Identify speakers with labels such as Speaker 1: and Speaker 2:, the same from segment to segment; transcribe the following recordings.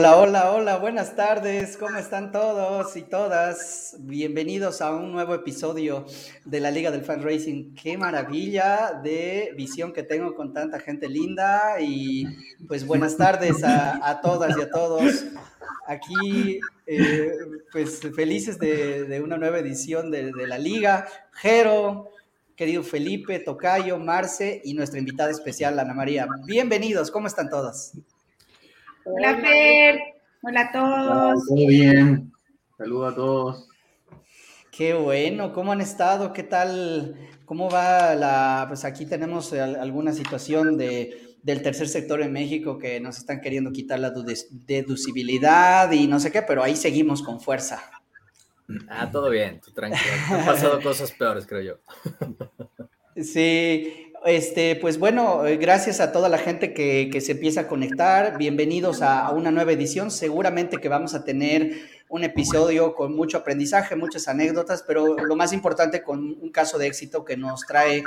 Speaker 1: Hola, hola, hola, buenas tardes, ¿cómo están todos y todas? Bienvenidos a un nuevo episodio de la Liga del Fan Racing. Qué maravilla de visión que tengo con tanta gente linda y pues buenas tardes a, todas y a todos. Aquí, eh, pues felices de, una nueva edición de, la Liga. Jero, querido Felipe, Tocayo, Marce y nuestra invitada especial, Ana María. Bienvenidos, ¿cómo están todos?
Speaker 2: Hola, Fer. Hola a todos.
Speaker 3: Muy bien. Saludos a todos.
Speaker 1: Qué bueno, ¿cómo han estado? ¿Qué tal? ¿Cómo va la...? Pues aquí tenemos alguna situación de, del tercer sector en México que nos están queriendo quitar la deducibilidad y no sé qué, pero ahí seguimos con fuerza.
Speaker 4: Ah, todo bien, tú tranquilo. Han pasado cosas peores, creo yo.
Speaker 1: Sí, este, pues bueno, eh, gracias a toda la gente que, se empieza a conectar. Bienvenidos a, una nueva edición. Seguramente que vamos a tener un episodio con mucho aprendizaje, muchas anécdotas, pero lo más importante con un caso de éxito que nos trae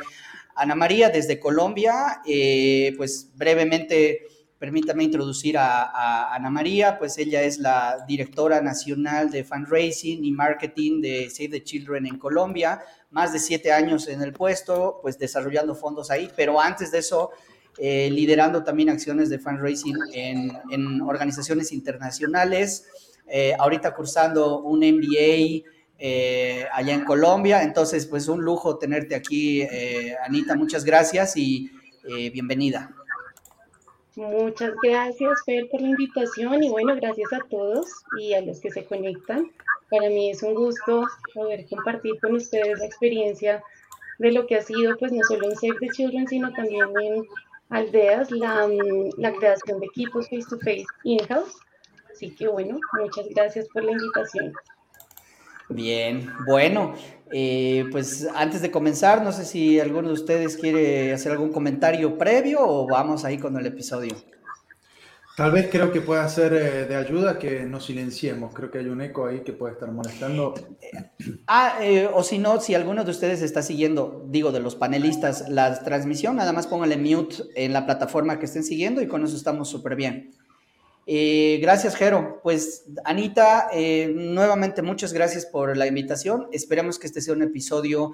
Speaker 1: Ana María desde Colombia. Eh, pues brevemente, permítame introducir a, Ana María, pues ella es la directora nacional de fundraising y marketing de Save the Children en Colombia más de siete años en el puesto, pues desarrollando fondos ahí, pero antes de eso, eh, liderando también acciones de fundraising en, organizaciones internacionales, eh, ahorita cursando un MBA eh, allá en Colombia, entonces pues un lujo tenerte aquí, Anita, muchas gracias y bienvenida.
Speaker 2: Muchas gracias, Fer, por la invitación y bueno, gracias a todos y a los que se conectan. Para mí es un gusto poder compartir con ustedes la experiencia de lo que ha sido, pues no solo en Save the Children, sino también en Aldeas, la, la creación de equipos face-to-face in-house. Así que bueno, muchas gracias por la invitación.
Speaker 1: Bien, bueno, eh, pues antes de comenzar, no sé si alguno de ustedes quiere hacer algún comentario previo o vamos ahí con el episodio.
Speaker 3: Tal vez creo que pueda ser eh, de ayuda que nos silenciemos. Creo que hay un eco ahí que puede estar molestando.
Speaker 1: Ah, eh, o si no, si alguno de ustedes está siguiendo, digo, de los panelistas, la transmisión, nada más póngale mute en la plataforma que estén siguiendo y con eso estamos súper bien. Eh, gracias, Jero. Pues, Anita, nuevamente muchas gracias por la invitación. Esperemos que este sea un episodio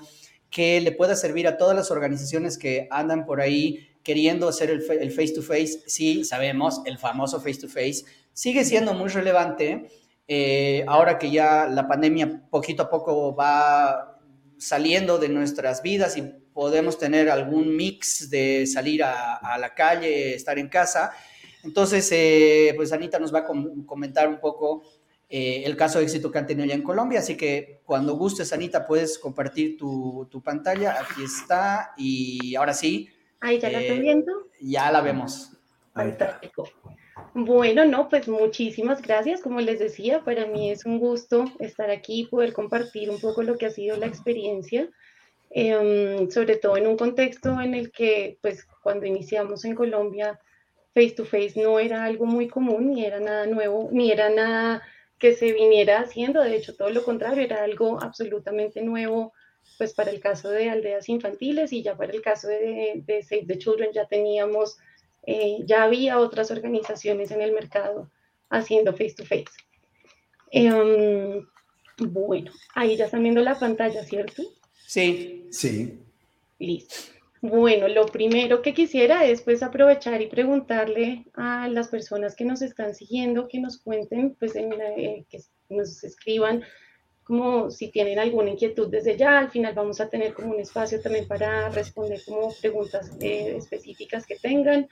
Speaker 1: que le pueda servir a todas las organizaciones que andan por ahí queriendo hacer el, face to face, sí, sabemos, el famoso face to face sigue siendo muy relevante. Eh, ahora que ya la pandemia poquito a poco va saliendo de nuestras vidas y podemos tener algún mix de salir a, la calle, estar en casa. Entonces, eh, pues Anita nos va a comentar un poco eh, el caso de éxito que han tenido ya en Colombia. Así que cuando gustes, Anita, puedes compartir tu, tu pantalla. Aquí está. Y ahora sí,
Speaker 2: Ahí ya la estoy eh, viendo.
Speaker 1: Ya la vemos.
Speaker 2: Fantástico. Bueno, no, pues muchísimas gracias. Como les decía, para mí es un gusto estar aquí y poder compartir un poco lo que ha sido la experiencia, em, sobre todo en un contexto en el que, pues, cuando iniciamos en Colombia, face to face no era algo muy común, ni era nada nuevo, ni era nada que se viniera haciendo. De hecho, todo lo contrario, era algo absolutamente nuevo pues para el caso de aldeas infantiles y ya para el caso de, Save the Children ya teníamos, eh, ya había otras organizaciones en el mercado haciendo face to face. Em, bueno, ahí ya están viendo la pantalla, ¿cierto?
Speaker 1: Sí.
Speaker 3: Sí.
Speaker 2: Listo. Bueno, lo primero que quisiera es pues aprovechar y preguntarle a las personas que nos están siguiendo que nos cuenten, pues eh, que nos escriban como si tienen alguna inquietud desde ya, al final vamos a tener como un espacio también para responder como preguntas eh, específicas que tengan.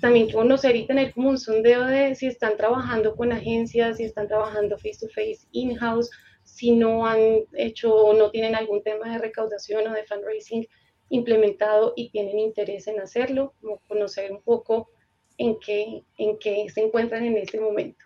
Speaker 2: También conocer y tener como un sondeo de si están trabajando con agencias, si están trabajando face to face, in-house, si no han hecho o no tienen algún tema de recaudación o de fundraising implementado y tienen interés en hacerlo, como conocer un poco en qué, en qué se encuentran en este momento.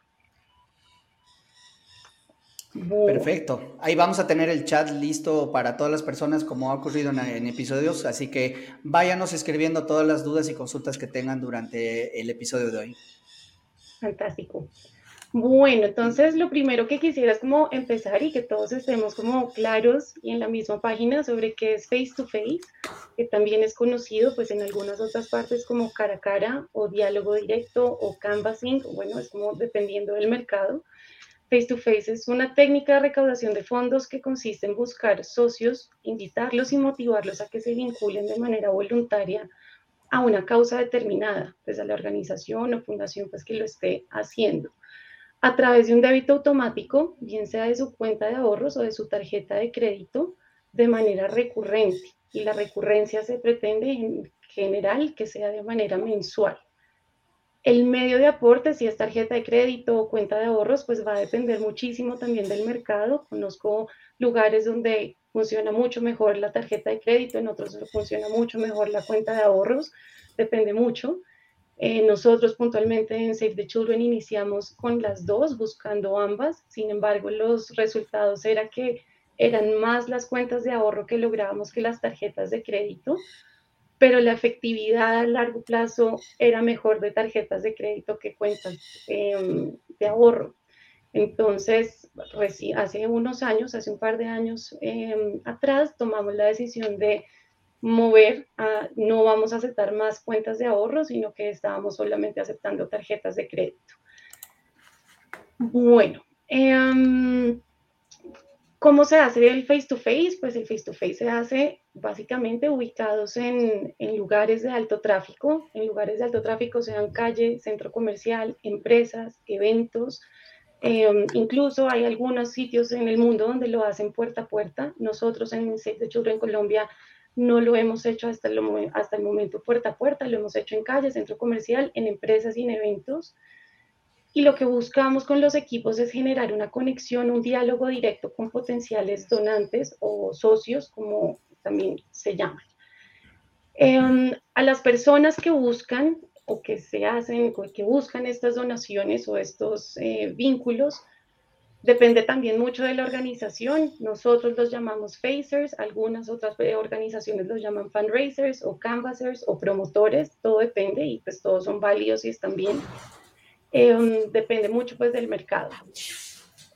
Speaker 1: Perfecto. Ahí vamos a tener el chat listo para todas las personas como ha ocurrido en, episodios, así que váyanos escribiendo todas las dudas y consultas que tengan durante el episodio de hoy.
Speaker 2: Fantástico. Bueno, entonces lo primero que quisiera es como empezar y que todos estemos como claros y en la misma página sobre qué es face to face, que también es conocido pues en algunas otras partes como cara a cara o diálogo directo o canvassing, bueno, es como dependiendo del mercado. Face to face es una técnica de recaudación de fondos que consiste en buscar socios, invitarlos y motivarlos a que se vinculen de manera voluntaria a una causa determinada, pues a la organización o fundación pues que lo esté haciendo a través de un débito automático, bien sea de su cuenta de ahorros o de su tarjeta de crédito, de manera recurrente. Y la recurrencia se pretende en general que sea de manera mensual. El medio de aporte, si es tarjeta de crédito o cuenta de ahorros, pues va a depender muchísimo también del mercado. Conozco lugares donde funciona mucho mejor la tarjeta de crédito, en otros funciona mucho mejor la cuenta de ahorros, depende mucho. Eh, nosotros puntualmente en Save the Children iniciamos con las dos, buscando ambas. Sin embargo, los resultados era que eran más las cuentas de ahorro que lográbamos que las tarjetas de crédito, pero la efectividad a largo plazo era mejor de tarjetas de crédito que cuentas em, de ahorro. Entonces, hace unos años, hace un par de años em, atrás, tomamos la decisión de mover no vamos a aceptar más cuentas de ahorro, sino que estábamos solamente aceptando tarjetas de crédito. Bueno, em, ¿cómo se hace el face-to-face? Pues el face-to-face se hace básicamente ubicados en, lugares de alto tráfico, en lugares de alto tráfico sean calle, centro comercial, empresas, eventos, em, incluso hay algunos sitios en el mundo donde lo hacen puerta a puerta. Nosotros en Save the Children en Colombia no lo hemos hecho hasta el, momento puerta a puerta, lo hemos hecho en calle, centro comercial, en empresas y en eventos. Y lo que buscamos con los equipos es generar una conexión, un diálogo directo con potenciales donantes o socios, como también se llaman. Em, a las personas que buscan o que se hacen, que buscan estas donaciones o estos eh, vínculos, Depende también mucho de la organización. Nosotros los llamamos facers, algunas otras organizaciones los llaman fundraisers o canvassers o promotores, todo depende y pues todos son válidos y están bien. Em, depende mucho pues del mercado.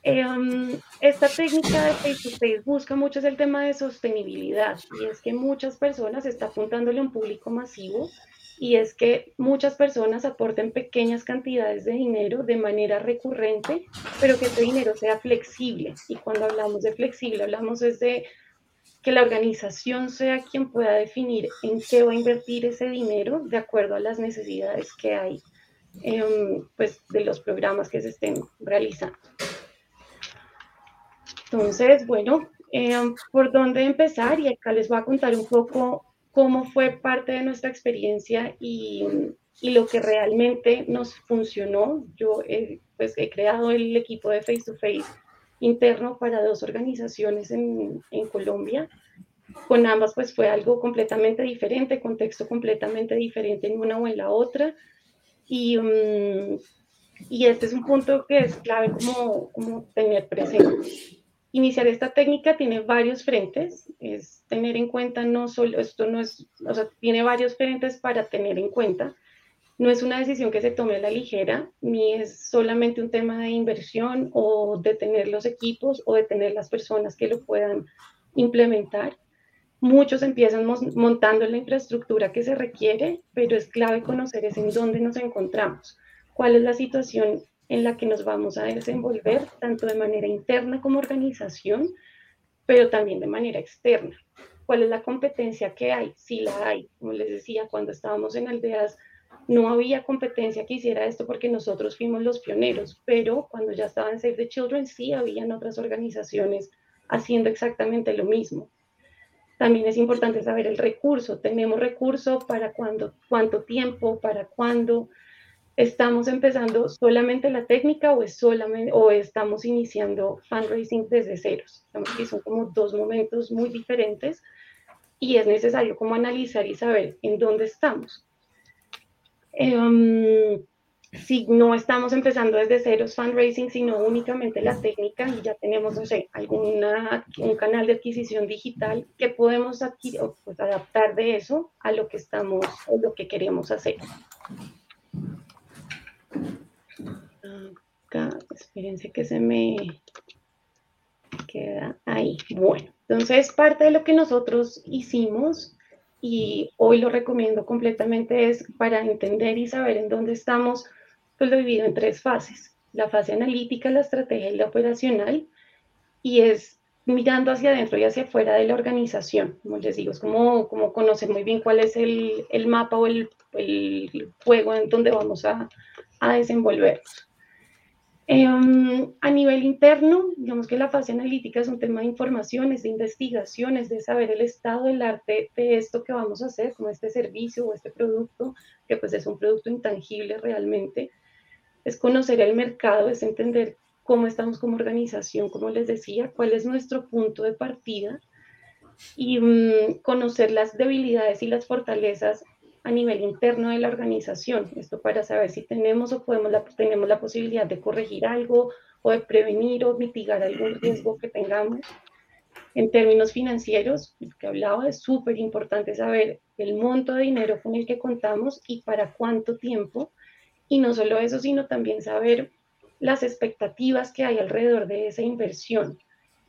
Speaker 2: Em, esta técnica de face to face busca mucho es el tema de sostenibilidad y es que muchas personas están apuntándole a un público masivo y es que muchas personas aporten pequeñas cantidades de dinero de manera recurrente, pero que ese dinero sea flexible. Y cuando hablamos de flexible, hablamos de que la organización sea quien pueda definir en qué va a invertir ese dinero de acuerdo a las necesidades que hay em, pues, de los programas que se estén realizando. Entonces, bueno, em, ¿por dónde empezar? Y acá les voy a contar un poco cómo fue parte de nuestra experiencia y, y lo que realmente nos funcionó. Yo pues, he creado el equipo de Face to Face interno para dos organizaciones en, en Colombia. Con ambas pues fue algo completamente diferente, contexto completamente diferente en una o en la otra. Y, mm, y este es un punto que es clave como, como tener presente. Iniciar esta técnica tiene varios frentes, es tener en cuenta no solo, esto no es, o sea, tiene varios frentes para tener en cuenta. No es una decisión que se tome a la ligera, ni es solamente un tema de inversión o de tener los equipos o de tener las personas que lo puedan implementar. Muchos empiezan montando la infraestructura que se requiere, pero es clave conocer es en dónde nos encontramos, cuál es la situación en la que nos vamos a desenvolver, tanto de manera interna como organización, pero también de manera externa. ¿Cuál es la competencia que hay? Si la hay. Como les decía, cuando estábamos en aldeas, no había competencia que hiciera esto porque nosotros fuimos los pioneros, pero cuando ya estaba en Save the Children, sí habían otras organizaciones haciendo exactamente lo mismo. También es importante saber el recurso. Tenemos recurso para cuándo, cuánto tiempo, para cuándo, ¿Estamos empezando solamente la técnica o, es solamente, o estamos iniciando fundraising desde ceros? que son como dos momentos muy diferentes y es necesario como analizar y saber en dónde estamos. Em, si no estamos empezando desde ceros fundraising, sino únicamente la técnica y ya tenemos, no sé, alguna, un canal de adquisición digital que podemos adquirir, pues, adaptar de eso a lo que estamos o lo que queremos hacer. Acá, espérense que se me queda ahí. Bueno, entonces parte de lo que nosotros hicimos y hoy lo recomiendo completamente es para entender y saber en dónde estamos, pues lo divido en tres fases. La fase analítica, la estrategia y la operacional. Y es mirando hacia adentro y hacia afuera de la organización. Como les digo, es como, como conocer muy bien cuál es el, el mapa o el, el, juego en donde vamos a, a desenvolvernos. Em, a nivel interno, digamos que la fase analítica es un tema de informaciones, de investigaciones, de saber el estado del arte de esto que vamos a hacer, como este servicio o este producto, que pues es un producto intangible realmente. Es conocer el mercado, es entender cómo estamos como organización, como les decía, cuál es nuestro punto de partida y mm, conocer las debilidades y las fortalezas a nivel interno de la organización. Esto para saber si tenemos o podemos la, tenemos la posibilidad de corregir algo o de prevenir o mitigar algún riesgo que tengamos. En términos financieros, que hablaba, es súper importante saber el monto de dinero con el que contamos y para cuánto tiempo. Y no solo eso, sino también saber las expectativas que hay alrededor de esa inversión.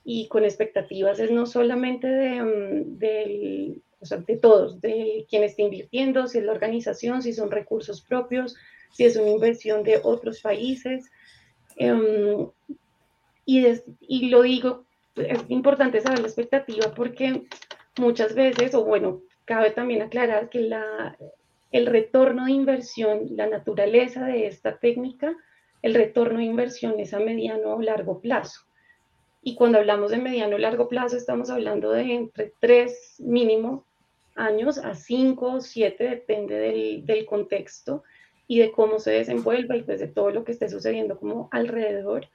Speaker 2: Y con expectativas es no solamente de, mm, del o sea, de todos, de quien está invirtiendo, si es la organización, si son recursos propios, si es una inversión de otros países. Em, y, y lo digo, es importante saber la expectativa porque muchas veces, o bueno, cabe también aclarar que la, el retorno de inversión, la naturaleza de esta técnica, el retorno de inversión es a mediano o largo plazo. Y cuando hablamos de mediano o largo plazo, estamos hablando de entre tres mínimo años a cinco o siete, depende del, del, contexto y de cómo se desenvuelva y pues de todo lo que esté sucediendo como alrededor.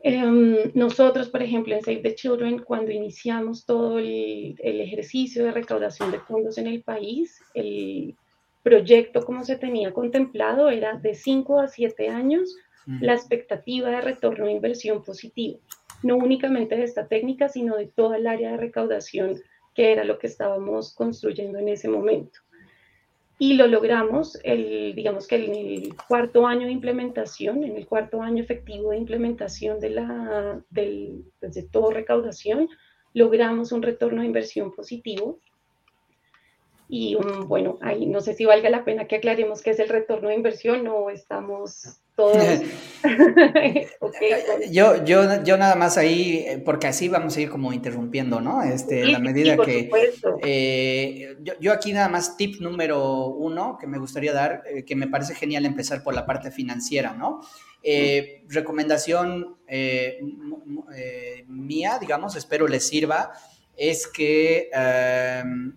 Speaker 2: Eh, nosotros, por ejemplo, en Save the Children, cuando iniciamos todo el, el, ejercicio de recaudación de fondos en el país, el proyecto como se tenía contemplado era de 5 a 7 años mm. la expectativa de retorno de inversión positivo, no únicamente de esta técnica, sino de toda el área de recaudación que era lo que estábamos construyendo en ese momento. Y lo logramos, el, digamos que en el cuarto año de implementación, en el cuarto año efectivo de implementación de, la, del, pues de todo recaudación, logramos un retorno de inversión positivo. Y bueno, ahí no sé si valga la pena que aclaremos qué es el retorno de inversión o estamos
Speaker 1: yo, yo, yo nada más ahí, eh, porque así vamos a ir como interrumpiendo, ¿no? Este, la medida que... Eh, yo, aquí nada más tip número uno que me gustaría dar, eh, que me parece genial empezar por la parte financiera, ¿no? recomendación mía, digamos, espero les sirva, es que em,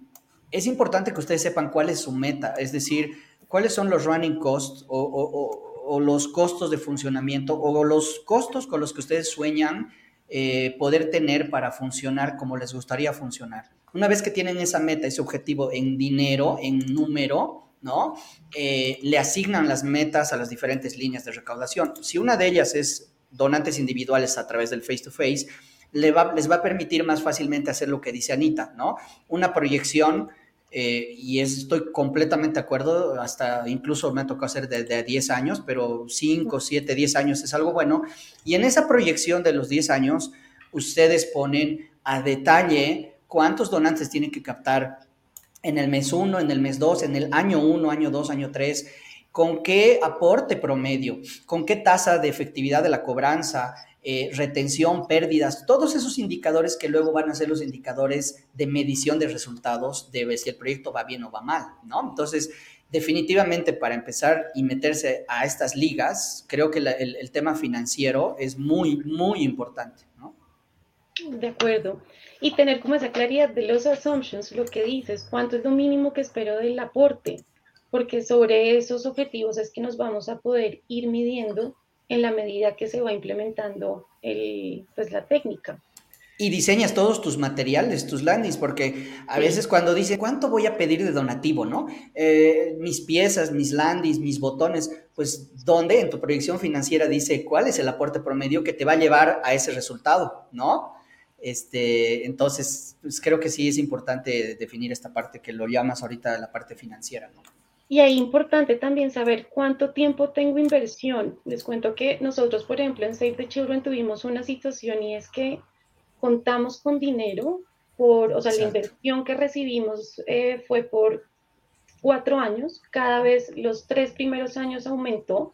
Speaker 1: es importante que ustedes sepan cuál es su meta, es decir, cuáles son los running costs o o los costos de funcionamiento o los costos con los que ustedes sueñan eh, poder tener para funcionar como les gustaría funcionar. Una vez que tienen esa meta, ese objetivo en dinero, en número, ¿no? Eh, le asignan las metas a las diferentes líneas de recaudación. Si una de ellas es donantes individuales a través del face-to-face, les va a permitir más fácilmente hacer lo que dice Anita, ¿no? Una proyección eh, y estoy completamente de acuerdo, hasta incluso me ha tocado hacer de, de 10 años, pero 5, 7, 10 años es algo bueno. Y en esa proyección de los 10 años, ustedes ponen a detalle cuántos donantes tienen que captar en el mes 1, en el mes 2, en el año 1, año 2, año 3, con qué aporte promedio, con qué tasa de efectividad de la cobranza, eh, retención, pérdidas, todos esos indicadores que luego van a ser los indicadores de medición de resultados de si el proyecto va bien o va mal, ¿no? Entonces, definitivamente para empezar y meterse a estas ligas, creo que el, tema financiero es muy, muy importante.
Speaker 2: De acuerdo. Y tener como esa claridad de los assumptions, lo que dices, cuánto es lo mínimo que espero del aporte, porque sobre esos objetivos es que nos vamos a poder ir midiendo en la medida que se va implementando el, pues, la técnica.
Speaker 1: Y diseñas todos tus materiales, tus landings, porque a sí. veces cuando dice, ¿cuánto voy a pedir de donativo, no? Eh, mis piezas, mis landings, mis botones, pues, ¿dónde en tu proyección financiera dice cuál es el aporte promedio que te va a llevar a ese resultado, no? Este, entonces, pues creo que sí es importante definir esta parte que lo llamas ahorita la parte financiera, ¿no?
Speaker 2: Y ahí importante también saber cuánto tiempo tengo inversión. Les cuento que nosotros, por ejemplo, en Save the Children tuvimos una situación y es que contamos con dinero por, o sea, la inversión que recibimos eh, fue por cuatro años. Cada vez los tres primeros años aumentó.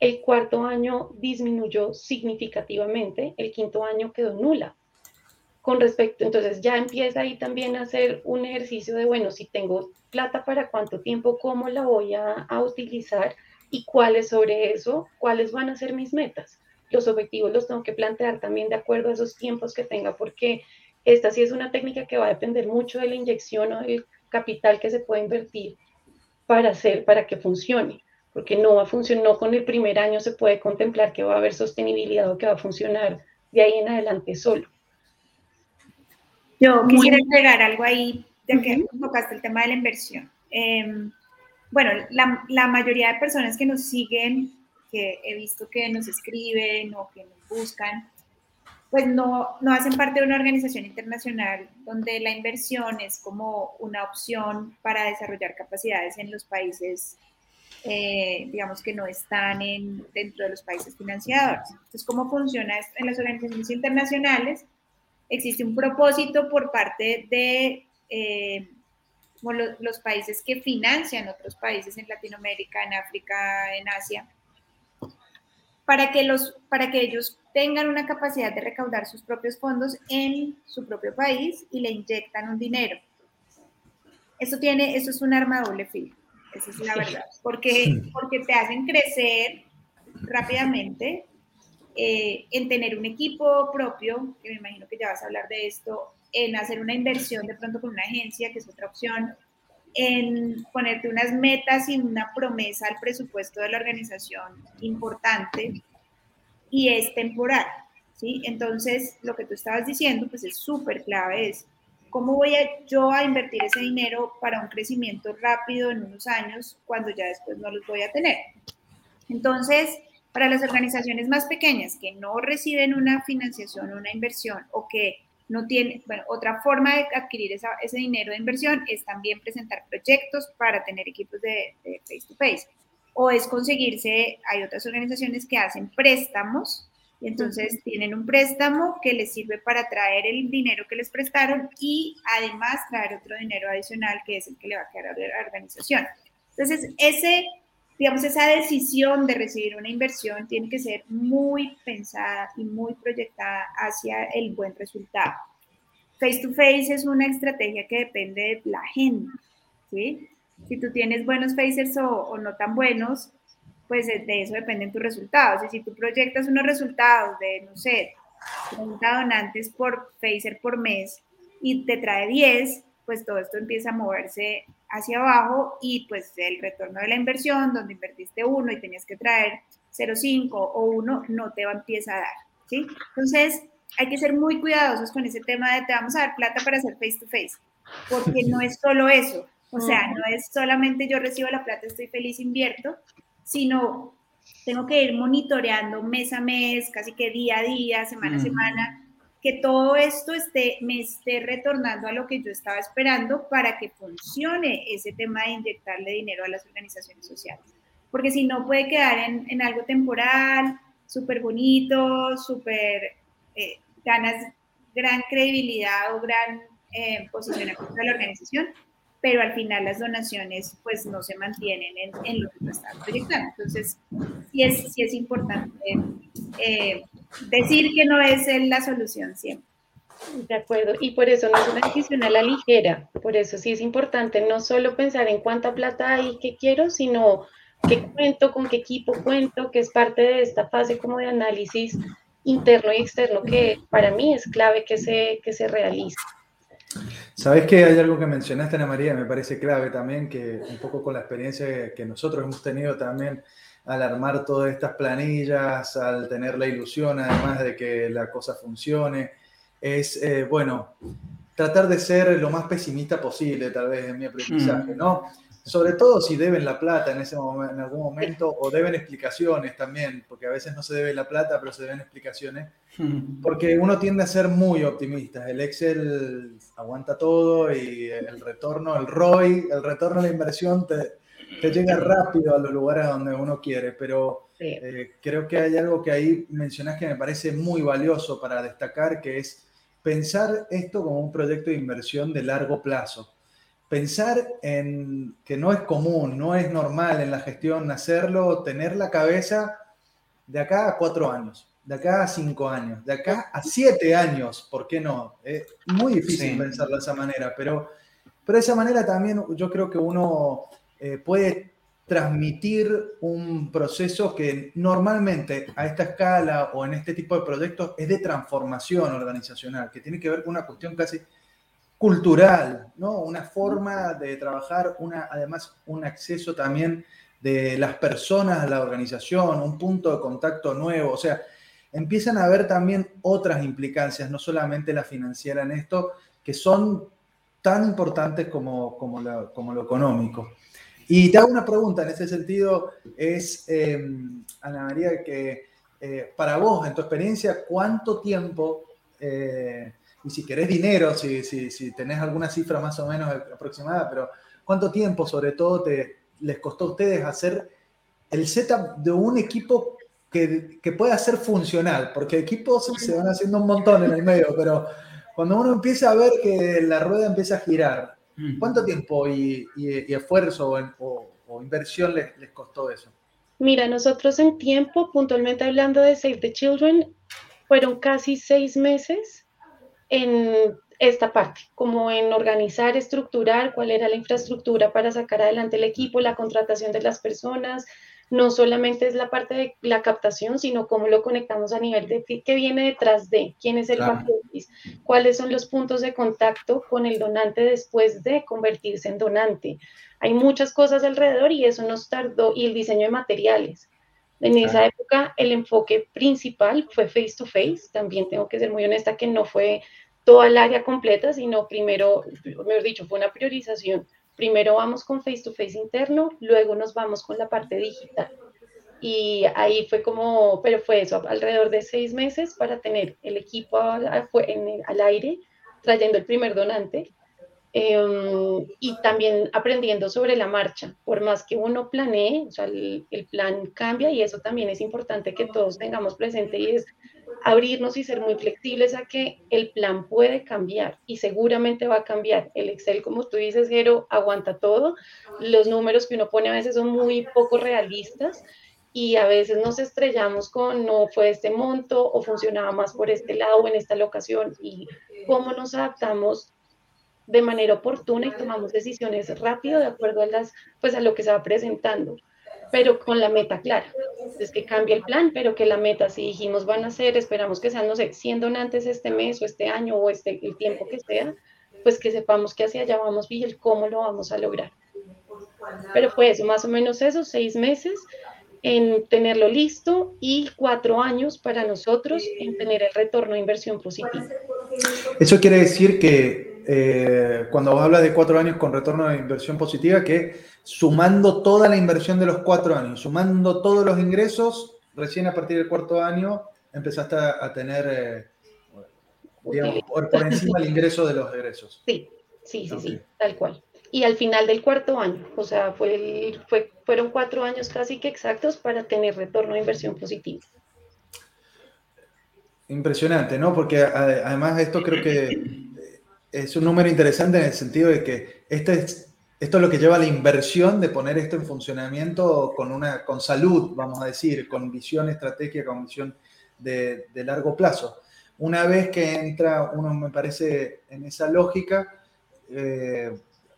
Speaker 2: El cuarto año disminuyó significativamente. El quinto año quedó nula con respecto, entonces ya empieza ahí también a hacer un ejercicio de, bueno, si tengo plata para cuánto tiempo, cómo la voy a, utilizar y cuáles sobre eso, cuáles van a ser mis metas. Los objetivos los tengo que plantear también de acuerdo a esos tiempos que tenga, porque esta sí es una técnica que va a depender mucho de la inyección o del capital que se puede invertir para hacer, para que funcione, porque no va a funcionar, con el primer año se puede contemplar que va a haber sostenibilidad o que va a funcionar de ahí en adelante solo.
Speaker 5: Yo quisiera agregar algo ahí, ya que tocaste el tema de la inversión. Em, bueno, la, la, mayoría de personas que nos siguen, que he visto que nos escriben o que nos buscan, pues no, no hacen parte de una organización internacional donde la inversión es como una opción para desarrollar capacidades en los países, eh, digamos que no están en, dentro de los países financiadores. Entonces, ¿cómo funciona esto en las organizaciones internacionales? Existe un propósito por parte de eh, los, países que financian otros países en Latinoamérica, en África, en Asia, para que, los, para que ellos tengan una capacidad de recaudar sus propios fondos en su propio país y le inyectan un dinero. Eso, tiene, eso es un arma doble filo, esa es la verdad, porque, porque te hacen crecer rápidamente, eh, en tener un equipo propio, que me imagino que ya vas a hablar de esto, en hacer una inversión de pronto con una agencia, que es otra opción, en ponerte unas metas y una promesa al presupuesto de la organización importante y es temporal, ¿sí? Entonces, lo que tú estabas diciendo, pues es súper clave, es cómo voy a, yo a invertir ese dinero para un crecimiento rápido en unos años cuando ya después no los voy a tener. Entonces, para las organizaciones más pequeñas que no reciben una financiación, una inversión o que no tienen, bueno, otra forma de adquirir ese dinero de inversión es también presentar proyectos para tener equipos de, face to face. O es conseguirse, hay otras organizaciones que hacen préstamos y entonces tienen un préstamo que les sirve para traer el dinero que les prestaron y además traer otro dinero adicional que es el que le va a quedar a la organización. Entonces, ese digamos, esa decisión de recibir una inversión tiene que ser muy pensada y muy proyectada hacia el buen resultado. Face to face es una estrategia que depende de la gente, ¿sí? Si tú tienes buenos facers o, no tan buenos, pues de eso dependen tus resultados. Y si tú proyectas unos resultados de, no sé, 30 donantes por facer por mes y te trae 10, pues todo esto empieza a moverse hacia abajo y pues el retorno de la inversión, donde invertiste uno y tenías que traer 0,5 o 1, no te va a empezar a dar, ¿sí? Entonces, hay que ser muy cuidadosos con ese tema de te vamos a dar plata para hacer face to face, porque no es solo eso, o sea, no es solamente yo recibo la plata, estoy feliz, invierto, sino tengo que ir monitoreando mes a mes, casi que día a día, semana a semana, que todo esto esté, me esté retornando a lo que yo estaba esperando para que funcione ese tema de inyectarle dinero a las organizaciones sociales. Porque si no puede quedar en, en algo temporal, súper bonito, súper eh, ganas gran credibilidad o gran eh, posicionamiento de la organización, pero al final las donaciones pues no se mantienen en, en lo que tú estás proyectando. Entonces, sí es, sí es importante eh, decir que no es la solución siempre.
Speaker 2: De acuerdo, y por eso no es una decisión a la ligera, por eso sí es importante no solo pensar en cuánta plata hay, qué quiero, sino qué cuento, con qué equipo cuento, que es parte de esta fase como de análisis interno y externo que para mí es clave que se, que se realice.
Speaker 3: Sabes que hay algo que mencionaste, Ana María, me parece clave también, que un poco con la experiencia que nosotros hemos tenido también al armar todas estas planillas, al tener la ilusión además de que la cosa funcione, es, eh, bueno, tratar de ser lo más pesimista posible, tal vez en mi aprendizaje, mm. ¿no? Sobre todo si deben la plata en, ese momento, en algún momento o deben explicaciones también, porque a veces no se debe la plata, pero se deben explicaciones, mm. porque uno tiende a ser muy optimista. El Excel aguanta todo y el retorno, el ROI, el retorno a la inversión te, te llega rápido a los lugares donde uno quiere, pero eh, creo que hay algo que ahí mencionas que me parece muy valioso para destacar, que es pensar esto como un proyecto de inversión de largo plazo. Pensar en que no es común, no es normal en la gestión hacerlo, tener la cabeza de acá a cuatro años, de acá a cinco años, de acá a siete años, ¿por qué no? Es muy difícil pensarlo de esa manera, pero, pero de esa manera también yo creo que uno eh, puede transmitir un proceso que normalmente a esta escala o en este tipo de proyectos es de transformación organizacional, que tiene que ver con una cuestión casi cultural, ¿no? Una forma de trabajar, una, además un acceso también de las personas a la organización, un punto de contacto nuevo, o sea, empiezan a haber también otras implicancias, no solamente la financiera en esto, que son tan importantes como, como, como lo económico. Y te hago una pregunta en ese sentido, es, em, Ana María, que eh, para vos, en tu experiencia, ¿cuánto tiempo, eh, y si querés dinero, si, si, si, tenés alguna cifra más o menos aproximada, pero cuánto tiempo sobre todo te, les costó a ustedes hacer el setup de un equipo que, que pueda ser funcional? Porque equipos se van haciendo un montón en el medio, pero cuando uno empieza a ver que la rueda empieza a girar, ¿Cuánto tiempo y, esfuerzo o, inversión les, les, costó eso?
Speaker 2: Mira, nosotros en tiempo, puntualmente hablando de Save the Children, fueron casi seis meses en esta parte, como en organizar, estructurar cuál era la infraestructura para sacar adelante el equipo, la contratación de las personas, no solamente es la parte de la captación, sino cómo lo conectamos a nivel de qué viene detrás de, quién es el claro. cuáles son los puntos de contacto con el donante después de convertirse en donante. Hay muchas cosas alrededor y eso nos tardó, y el diseño de materiales. En esa época el enfoque principal fue face to face, también tengo que ser muy honesta que no fue toda el área completa, sino primero, mejor dicho, fue una priorización primero vamos con face to face interno, luego nos vamos con la parte digital. Y ahí fue como, pero fue eso, alrededor de seis meses para tener el equipo al aire, trayendo el primer donante em, y también aprendiendo sobre la marcha. Por más que uno planee, o sea, el, el plan cambia y eso también es importante que todos tengamos presente y es abrirnos y ser muy flexibles a que el plan puede cambiar y seguramente va a cambiar. El Excel, como tú dices, Jero, aguanta todo. Los números que uno pone a veces son muy poco realistas y a veces nos estrellamos con no fue este monto o funcionaba más por este lado o en esta locación y cómo nos adaptamos de manera oportuna y tomamos decisiones rápido de acuerdo a las pues a lo que se va presentando pero con la meta clara. Es que cambie el plan, pero que la meta, si dijimos van a ser, esperamos que sean, no sé, 100 donantes este mes o este año o este, el tiempo que sea, pues que sepamos que hacia allá vamos y el cómo lo vamos a lograr. Pero fue eso, más o menos eso, seis meses en tenerlo listo y cuatro años para nosotros en tener el retorno de inversión positiva.
Speaker 3: Eso quiere decir que eh, cuando habla de cuatro años con retorno de inversión positiva, que sumando toda la inversión de los cuatro años, sumando todos los ingresos, recién a partir del cuarto año empezaste a, tener, eh, digamos, por, encima el ingreso de los egresos.
Speaker 2: Sí, sí, sí, sí, tal cual. Y al final del cuarto año, o sea, fue, fue fueron cuatro años casi que exactos para tener retorno de inversión positivo.
Speaker 3: Impresionante, ¿no? Porque además esto creo que es un número interesante en el sentido de que este es esto es lo que lleva a la inversión de poner esto en funcionamiento con, una, con salud, vamos a decir, con visión estratégica, con visión de, largo plazo. Una vez que entra uno, me parece, en esa lógica, eh,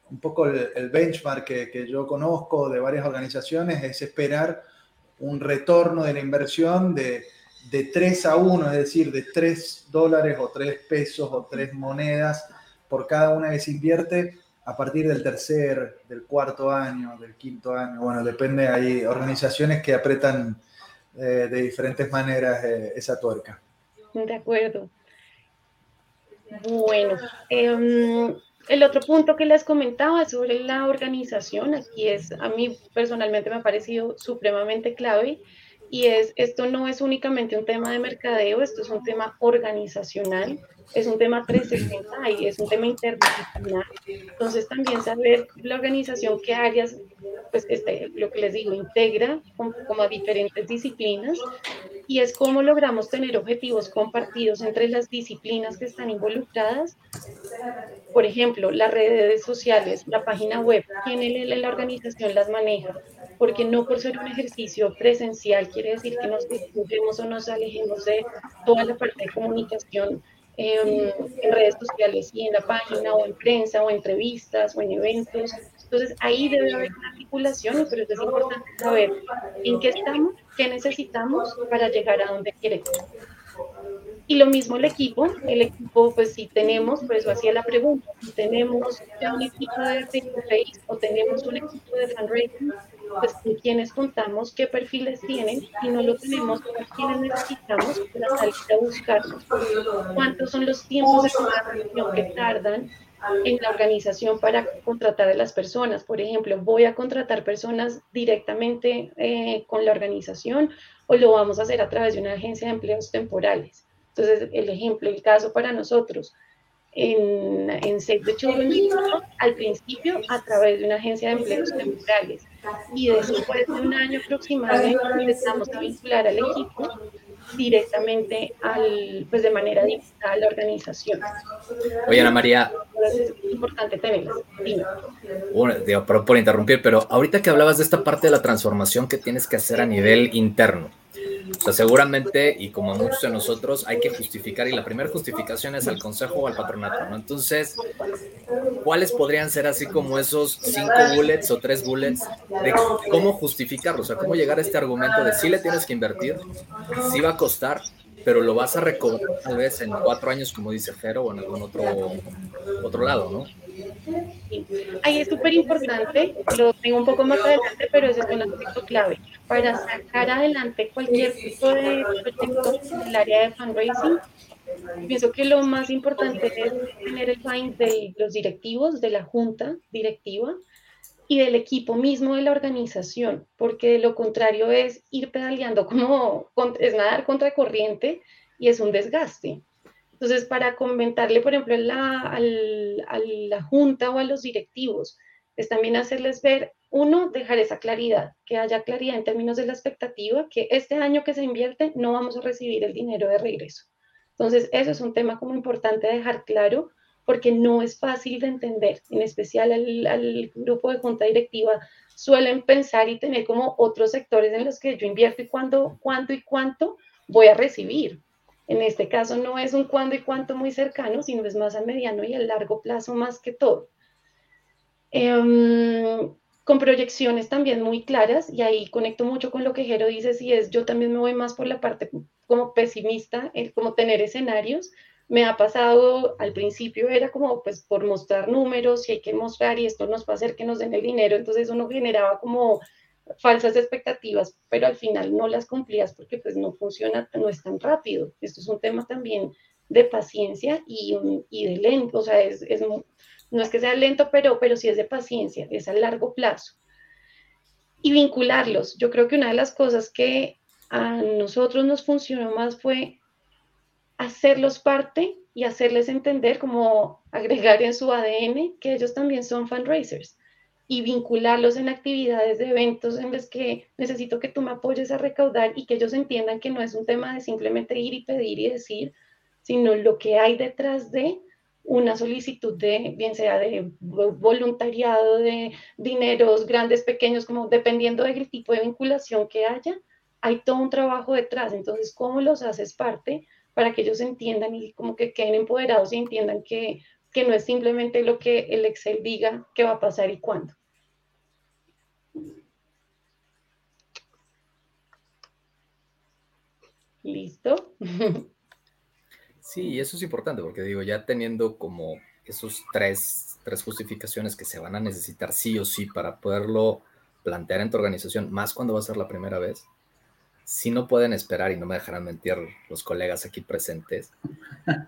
Speaker 3: un poco el, benchmark que, que, yo conozco de varias organizaciones es esperar un retorno de la inversión de, de 3 a 1, es decir, de 3 dólares o 3 pesos o 3 monedas por cada una que se invierte a partir del tercer, del cuarto año, del quinto año, bueno, depende, hay organizaciones que apretan eh, de diferentes maneras eh, esa tuerca.
Speaker 2: De acuerdo. Bueno, em, el otro punto que les comentaba sobre la organización, aquí es, a mí personalmente me ha parecido supremamente clave, y es, esto no es únicamente un tema de mercadeo, esto es un tema organizacional, es un tema 360 y es un tema interdisciplinar. Entonces también saber la organización qué áreas, pues este, lo que les digo, integra como, como a diferentes disciplinas y es cómo logramos tener objetivos compartidos entre las disciplinas que están involucradas. Por ejemplo, las redes sociales, la página web, quién en la organización las maneja, porque no por ser un ejercicio presencial quiere decir que nos despujemos o nos alejemos de toda la parte de comunicación en, redes sociales y en la página o en prensa o en entrevistas o en eventos. Entonces ahí debe haber una articulación, pero es importante saber en qué estamos, qué necesitamos para llegar a donde queremos. Y lo mismo el equipo, el equipo, pues si tenemos, por eso hacía la pregunta, si tenemos un equipo de face o tenemos un equipo de fundraising, pues con quienes contamos, qué perfiles tienen, y no lo tenemos, a quienes necesitamos para salir a buscarlos, cuántos son los tiempos de contratación que tardan en la organización para contratar a las personas. Por ejemplo, voy a contratar personas directamente eh, con la organización o lo vamos a hacer a través de una agencia de empleos temporales. Entonces, el ejemplo, el caso para nosotros, en, en Save the Children, al principio a través de una agencia de empleos temporales y después de un año aproximadamente empezamos a vincular al equipo directamente al, pues de manera digital a la organización.
Speaker 4: Oye, Ana María.
Speaker 2: Es importante tenerlas.
Speaker 4: Bueno, digo, por interrumpir, pero ahorita que hablabas de esta parte de la transformación que tienes que hacer a nivel interno, o sea, seguramente, y como muchos de nosotros, hay que justificar, y la primera justificación es al consejo o al patronato, ¿no? Entonces, ¿cuáles podrían ser así como esos cinco bullets o tres bullets de cómo justificarlo? O sea, cómo llegar a este argumento de si le tienes que invertir, si va a costar, pero lo vas a recobrar tal vez en cuatro años, como dice Jero, o en algún otro, otro lado, ¿no?
Speaker 2: Ahí es súper importante, lo tengo un poco más adelante, pero ese es un aspecto clave. Para sacar adelante cualquier tipo de proyecto en el área de fundraising, pienso que lo más importante es tener el mind de los directivos, de la junta directiva y del equipo mismo de la organización, porque lo contrario es ir pedaleando como, es nadar contra corriente y es un desgaste. Entonces, para comentarle, por ejemplo, a la, junta o a los directivos, es también hacerles ver, uno, dejar esa claridad, que haya claridad en términos de la expectativa, que este año que se invierte no vamos a recibir el dinero de regreso. Entonces, eso es un tema como importante dejar claro, porque no es fácil de entender, en especial al, grupo de junta directiva suelen pensar y tener como otros sectores en los que yo invierto y cuándo, cuánto y cuánto voy a recibir. En este caso no es un cuándo y cuánto muy cercano, sino es más a mediano y a largo plazo más que todo. Em, con proyecciones también muy claras, y ahí conecto mucho con lo que Jero dice, si es, yo también me voy más por la parte como pesimista, el como tener escenarios. Me ha pasado, al principio era como, pues, por mostrar números, y hay que mostrar, y esto nos va a hacer que nos den el dinero, entonces uno generaba como falsas expectativas, pero al final no las cumplías porque pues no funciona, no es tan rápido. Esto es un tema también de paciencia y, y de lento, o sea, es, es, no es que sea lento, pero, pero sí es de paciencia, es a largo plazo. Y vincularlos. Yo creo que una de las cosas que a nosotros nos funcionó más fue hacerlos parte y hacerles entender, como agregar en su ADN, que ellos también son fundraisers y vincularlos en actividades de eventos en los que necesito que tú me apoyes a recaudar y que ellos entiendan que no es un tema de simplemente ir y pedir y decir, sino lo que hay detrás de una solicitud de, bien sea de voluntariado, de dineros grandes, pequeños, como dependiendo del tipo de vinculación que haya, hay todo un trabajo detrás. Entonces, ¿cómo los haces parte para que ellos entiendan y como que queden empoderados y entiendan que, que no es simplemente lo que el Excel diga que va a pasar y cuándo? ¿Listo?
Speaker 4: Sí, eso es importante porque digo, ya teniendo como esos tres, tres justificaciones que se van a necesitar sí o sí para poderlo plantear en tu organización, más cuando va a ser la primera vez, si no pueden esperar, y no me dejarán mentir los colegas aquí presentes,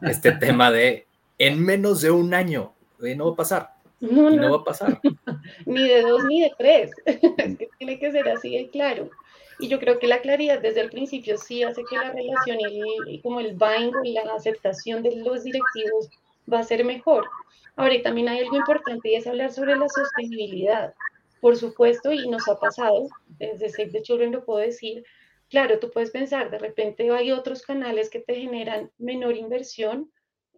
Speaker 4: este tema de en menos de un año, no va a pasar. No, no. va a pasar.
Speaker 2: ni de dos ni de tres. tiene que ser así de claro. Y yo creo que la claridad desde el principio sí hace que la relación y, como el buying y la aceptación de los directivos va a ser mejor. Ahora, y también hay algo importante y es hablar sobre la sostenibilidad. Por supuesto, y nos ha pasado, desde Save the Children lo puedo decir, claro, tú puedes pensar, de repente hay otros canales que te generan menor inversión,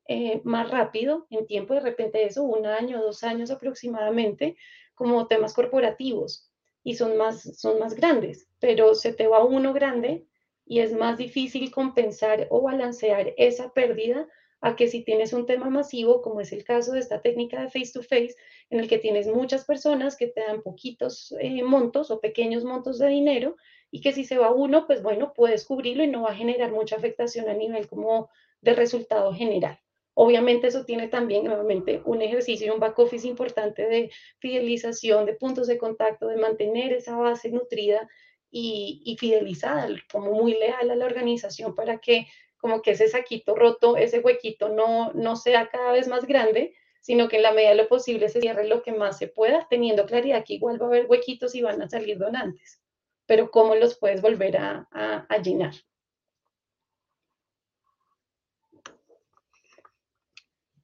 Speaker 2: eh, más rápido en tiempo, de repente eso, un año, dos años aproximadamente, como temas corporativos y son más, son más grandes, pero se te va uno grande y es más difícil compensar o balancear esa pérdida a que si tienes un tema masivo, como es el caso de esta técnica de face to face, en el que tienes muchas personas que te dan poquitos eh, montos o pequeños montos de dinero y que si se va uno, pues bueno, puedes cubrirlo y no va a generar mucha afectación a nivel como de resultado general. Obviamente eso tiene también nuevamente un ejercicio y un back office importante de fidelización, de puntos de contacto, de mantener esa base nutrida y, fidelizada, como muy leal a la organización para que como que ese saquito roto, ese huequito no, no sea cada vez más grande, sino que en la medida de lo posible se cierre lo que más se pueda, teniendo claridad que igual va a haber huequitos y van a salir donantes, pero cómo los puedes volver a, a llenar.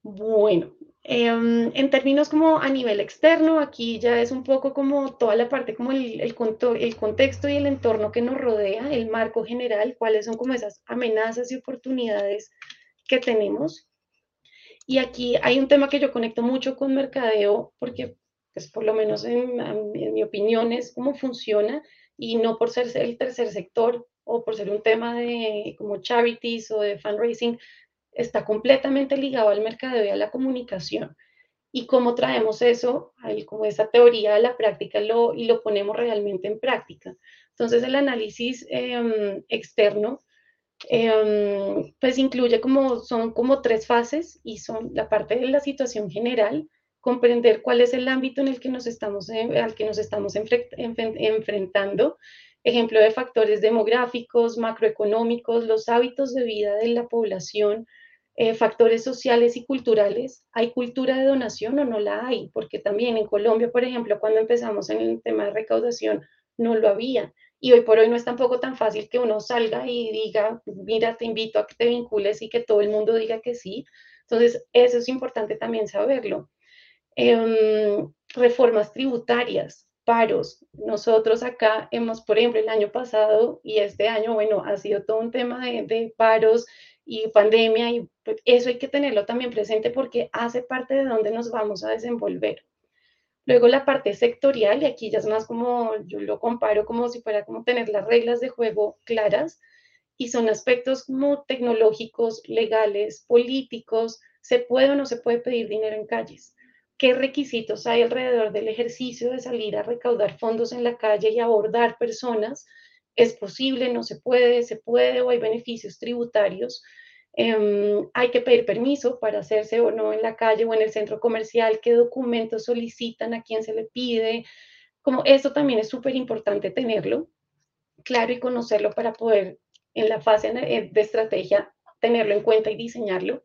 Speaker 2: Bueno, em, en términos como a nivel externo, aquí ya es un poco como toda la parte, como el, el, el, contexto y el entorno que nos rodea, el marco general, cuáles son como esas amenazas y oportunidades que tenemos. Y aquí hay un tema que yo conecto mucho con mercadeo, porque pues por lo menos en, en mi opinión es cómo funciona y no por ser el tercer sector o por ser un tema de como charities o de fundraising, está completamente ligado al mercadeo y a la comunicación. Y cómo traemos eso, como esa teoría a la práctica lo, y lo ponemos realmente en práctica. Entonces, el análisis em, externo, em, pues incluye como, son como tres fases y son la parte de la situación general, comprender cuál es el ámbito en el que nos estamos, eh, al que nos estamos enfrentando, ejemplo de factores demográficos, macroeconómicos, los hábitos de vida de la población, eh, factores sociales y culturales. ¿Hay cultura de donación o no la hay? Porque también en Colombia, por ejemplo, cuando empezamos en el tema de recaudación, no lo había. Y hoy por hoy no es tampoco tan fácil que uno salga y diga, mira, te invito a que te vincules y que todo el mundo diga que sí. Entonces, eso es importante también saberlo. Em, reformas tributarias, paros. Nosotros acá hemos, por ejemplo, el año pasado y este año, bueno, ha sido todo un tema de paros y pandemia, y pues, eso hay que tenerlo también presente porque hace parte de donde nos vamos a desenvolver. Luego la parte sectorial, y aquí ya es más como, yo lo comparo como si fuera como tener las reglas de juego claras, y son aspectos como tecnológicos, legales, políticos, se puede o no se puede pedir dinero en calles. ¿Qué requisitos hay alrededor del ejercicio de salir a recaudar fondos en la calle y abordar personas es posible, no se puede, se puede o hay beneficios tributarios. Em, hay que pedir permiso para hacerse o no en la calle o en el centro comercial, qué documentos solicitan, a quién se le pide. Como esto también es súper importante tenerlo claro y conocerlo para poder en la fase de estrategia tenerlo en cuenta y diseñarlo.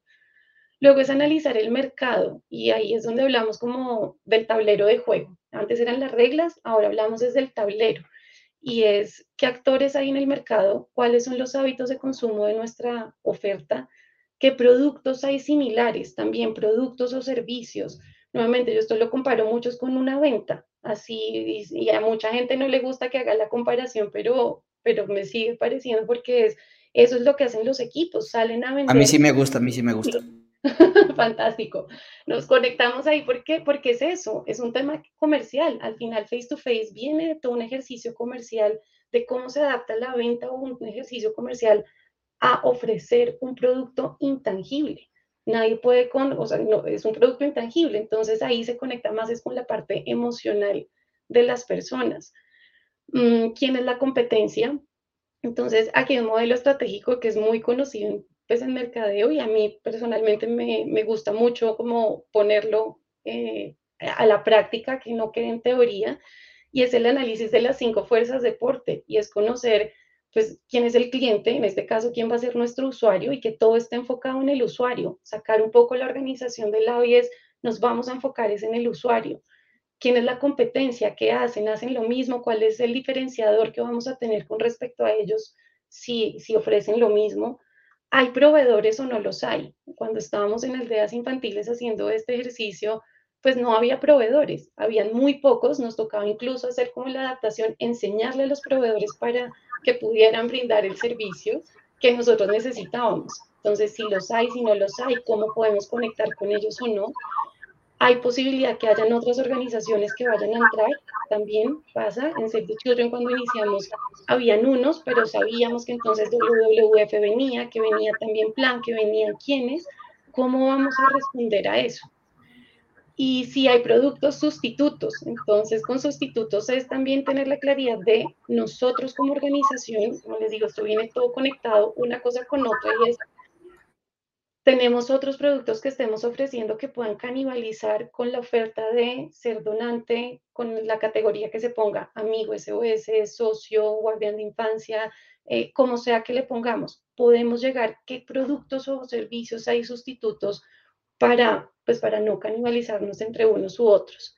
Speaker 2: Luego es analizar el mercado y ahí es donde hablamos como del tablero de juego. Antes eran las reglas, ahora hablamos desde el tablero y es qué actores hay en el mercado, cuáles son los hábitos de consumo de nuestra oferta, qué productos hay similares, también productos o servicios. Nuevamente, yo esto lo comparo muchos con una venta, así, y, a mucha gente no le gusta que haga la comparación, pero, pero me sigue pareciendo porque es, eso es lo que hacen los equipos, salen a vender.
Speaker 1: A mí sí me gusta, a mí sí me gusta.
Speaker 2: Fantástico. Nos conectamos ahí. ¿Por qué? Porque es eso, es un tema comercial. Al final, face to face viene de todo un ejercicio comercial de cómo se adapta la venta o un ejercicio comercial a ofrecer un producto intangible. Nadie puede con, o sea, es un producto intangible. Entonces ahí se conecta más es con la parte emocional de las personas. Mm, ¿Quién es la competencia? Entonces, aquí hay un modelo estratégico que es muy conocido pues en mercadeo y a mí personalmente me, me gusta mucho como ponerlo eh, a la práctica, que no quede en teoría, y es el análisis de las cinco fuerzas de deporte y es conocer pues quién es el cliente, en este caso quién va a ser nuestro usuario y que todo esté enfocado en el usuario, sacar un poco la organización del lado y es nos vamos a enfocar es en el usuario. quién es la competencia, qué hacen, hacen lo mismo, cuál es el diferenciador que vamos a tener con respecto a ellos si, si ofrecen lo mismo. ¿Hay proveedores o no los hay? Cuando estábamos en aldeas infantiles haciendo este ejercicio, pues no había proveedores, habían muy pocos, nos tocaba incluso hacer como la adaptación, enseñarle a los proveedores para que pudieran brindar el servicio que nosotros necesitábamos. Entonces, si los hay, si no los hay, cómo podemos conectar con ellos o no. Hay posibilidad que hayan otras organizaciones que vayan a entrar, también pasa. En Save the Children cuando iniciamos habían unos, pero sabíamos que entonces WWF venía, que venía también Plan, que venían quienes. ¿Cómo vamos a responder a eso? y si hay productos sustitutos. Entonces, con sustitutos es también tener la claridad de nosotros como organización, como les digo, esto viene todo conectado una cosa con otra y es, tenemos otros productos que estemos ofreciendo que puedan canibalizar con la oferta de ser donante, con la categoría que se ponga, amigo SOS, socio, guardián de infancia, eh, como sea que le pongamos. Podemos llegar, qué productos o servicios hay sustitutos para, pues para no canibalizarnos entre unos u otros.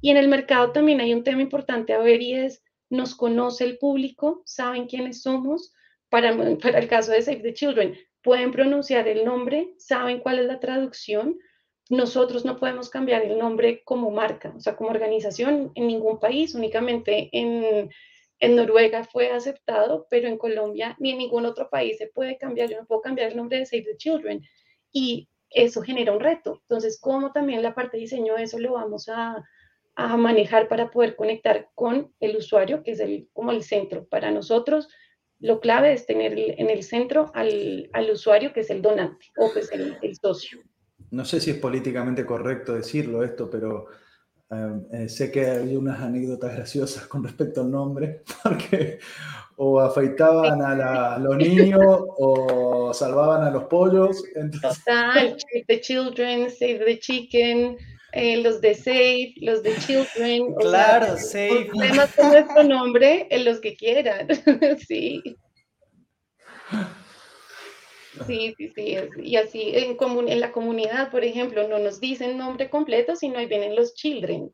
Speaker 2: Y en el mercado también hay un tema importante a ver y es, ¿nos conoce el público? ¿Saben quiénes somos? Para, para el caso de Save the Children, ¿pueden pronunciar el nombre? ¿Saben cuál es la traducción? Nosotros no podemos cambiar el nombre como marca, o sea, como organización en ningún país, únicamente en, Noruega fue aceptado, pero en Colombia ni en ningún otro país se puede cambiar. Yo no puedo cambiar el nombre de Save the Children. Y eso genera un reto. Entonces, ¿cómo también la parte de diseño eso lo vamos a, manejar para poder conectar con el usuario, que es como el centro? Para nosotros, lo clave es tener en el centro al, al usuario, que es el donante o que es el, el, socio.
Speaker 3: No sé si es políticamente correcto decirlo esto, pero eh, sé que hay unas anécdotas graciosas con respecto al nombre, porque o afeitaban a, los niños o salvaban a los pollos.
Speaker 2: Total, Save the Children, Save the Chicken, eh, los de Save, los de Children.
Speaker 1: Claro, Save.
Speaker 2: Además con nuestro nombre, en los que quieran, sí. Sí, sí, sí. Y así en, en la comunidad, por ejemplo, no nos dicen nombre completo, sino ahí vienen los children.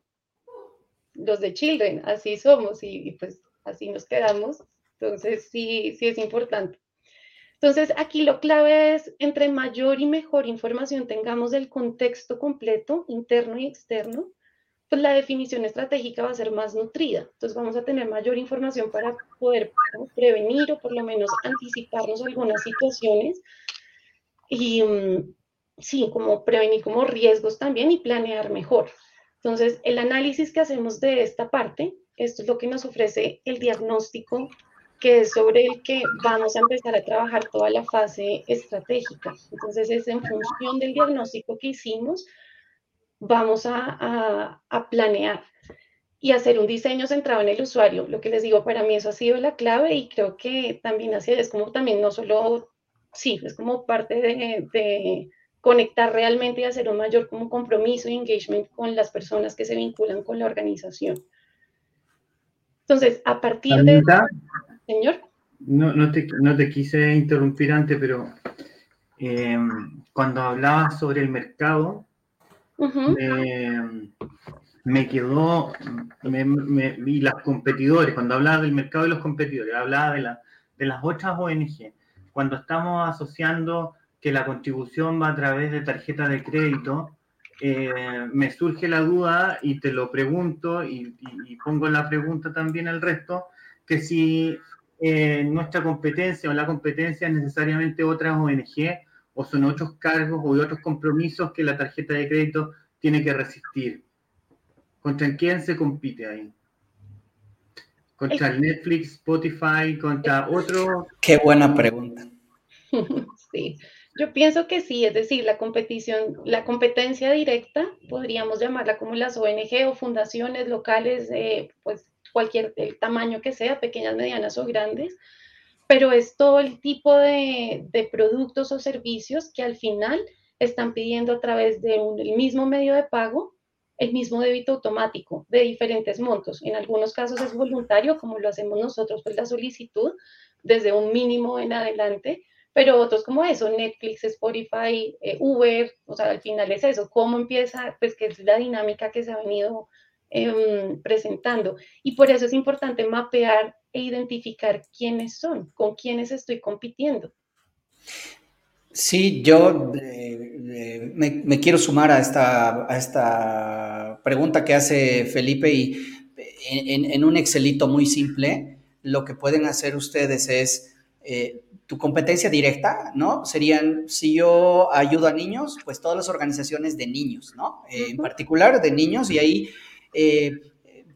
Speaker 2: Los de children, así somos y, y pues así nos quedamos entonces, sí, sí es importante. Entonces, aquí lo clave es, entre mayor y mejor información tengamos del contexto completo, interno y externo, pues la definición estratégica va a ser más nutrida. Entonces, vamos a tener mayor información para poder prevenir o por lo menos anticiparnos algunas situaciones. Y mm, sí, como prevenir como riesgos también y planear mejor. Entonces, el análisis que hacemos de esta parte, esto es lo que nos ofrece el diagnóstico que es sobre el que vamos a empezar a trabajar toda la fase estratégica. Entonces, es en función del diagnóstico que hicimos, vamos a, a, planear y hacer un diseño centrado en el usuario. Lo que les digo, para mí eso ha sido la clave y creo que también así es como también no solo, sí, es como parte de, de conectar realmente y hacer un mayor como compromiso y engagement con las personas que se vinculan con la organización. Entonces, a partir de... Señor.
Speaker 6: No, no, te, no te quise interrumpir antes, pero eh, cuando hablabas sobre el mercado, me quedó, me, y los competidores, cuando hablaba del mercado y los competidores, hablaba de, la, de las otras ONG. Cuando estamos asociando que la contribución va a través de tarjeta de crédito, eh, me surge la duda y te lo pregunto y, y, pongo la pregunta también al resto, que si eh, nuestra competencia o la competencia es necesariamente otras ONG o son otros cargos o otros compromisos que la tarjeta de crédito tiene que resistir. ¿Contra quién se compite ahí? ¿Contra Netflix, Spotify, contra otro?
Speaker 1: Qué buena pregunta.
Speaker 2: Sí, yo pienso que sí, es decir, la competición, la competencia directa, podríamos llamarla como las ONG o fundaciones locales, eh, pues cualquier el tamaño que sea, pequeñas, medianas o grandes, pero es todo el tipo de, productos o servicios que al final están pidiendo a través de un, el mismo medio de pago el mismo débito automático de diferentes montos. En algunos casos es voluntario, como lo hacemos nosotros, pues la solicitud desde un mínimo en adelante, pero otros como eso, Netflix, Spotify, eh, Uber, o sea, al final es eso, cómo empieza, pues que es la dinámica que se ha venido em, presentando. Y por eso es importante mapear e identificar quiénes son, con quiénes estoy compitiendo.
Speaker 1: Sí, yo eh, eh, me, quiero sumar a esta, a esta pregunta que hace Felipe y en, un Excelito muy simple, lo que pueden hacer ustedes es eh, tu competencia directa, ¿no? Serían, si yo ayudo a niños, pues todas las organizaciones de niños, ¿no? en particular de niños y ahí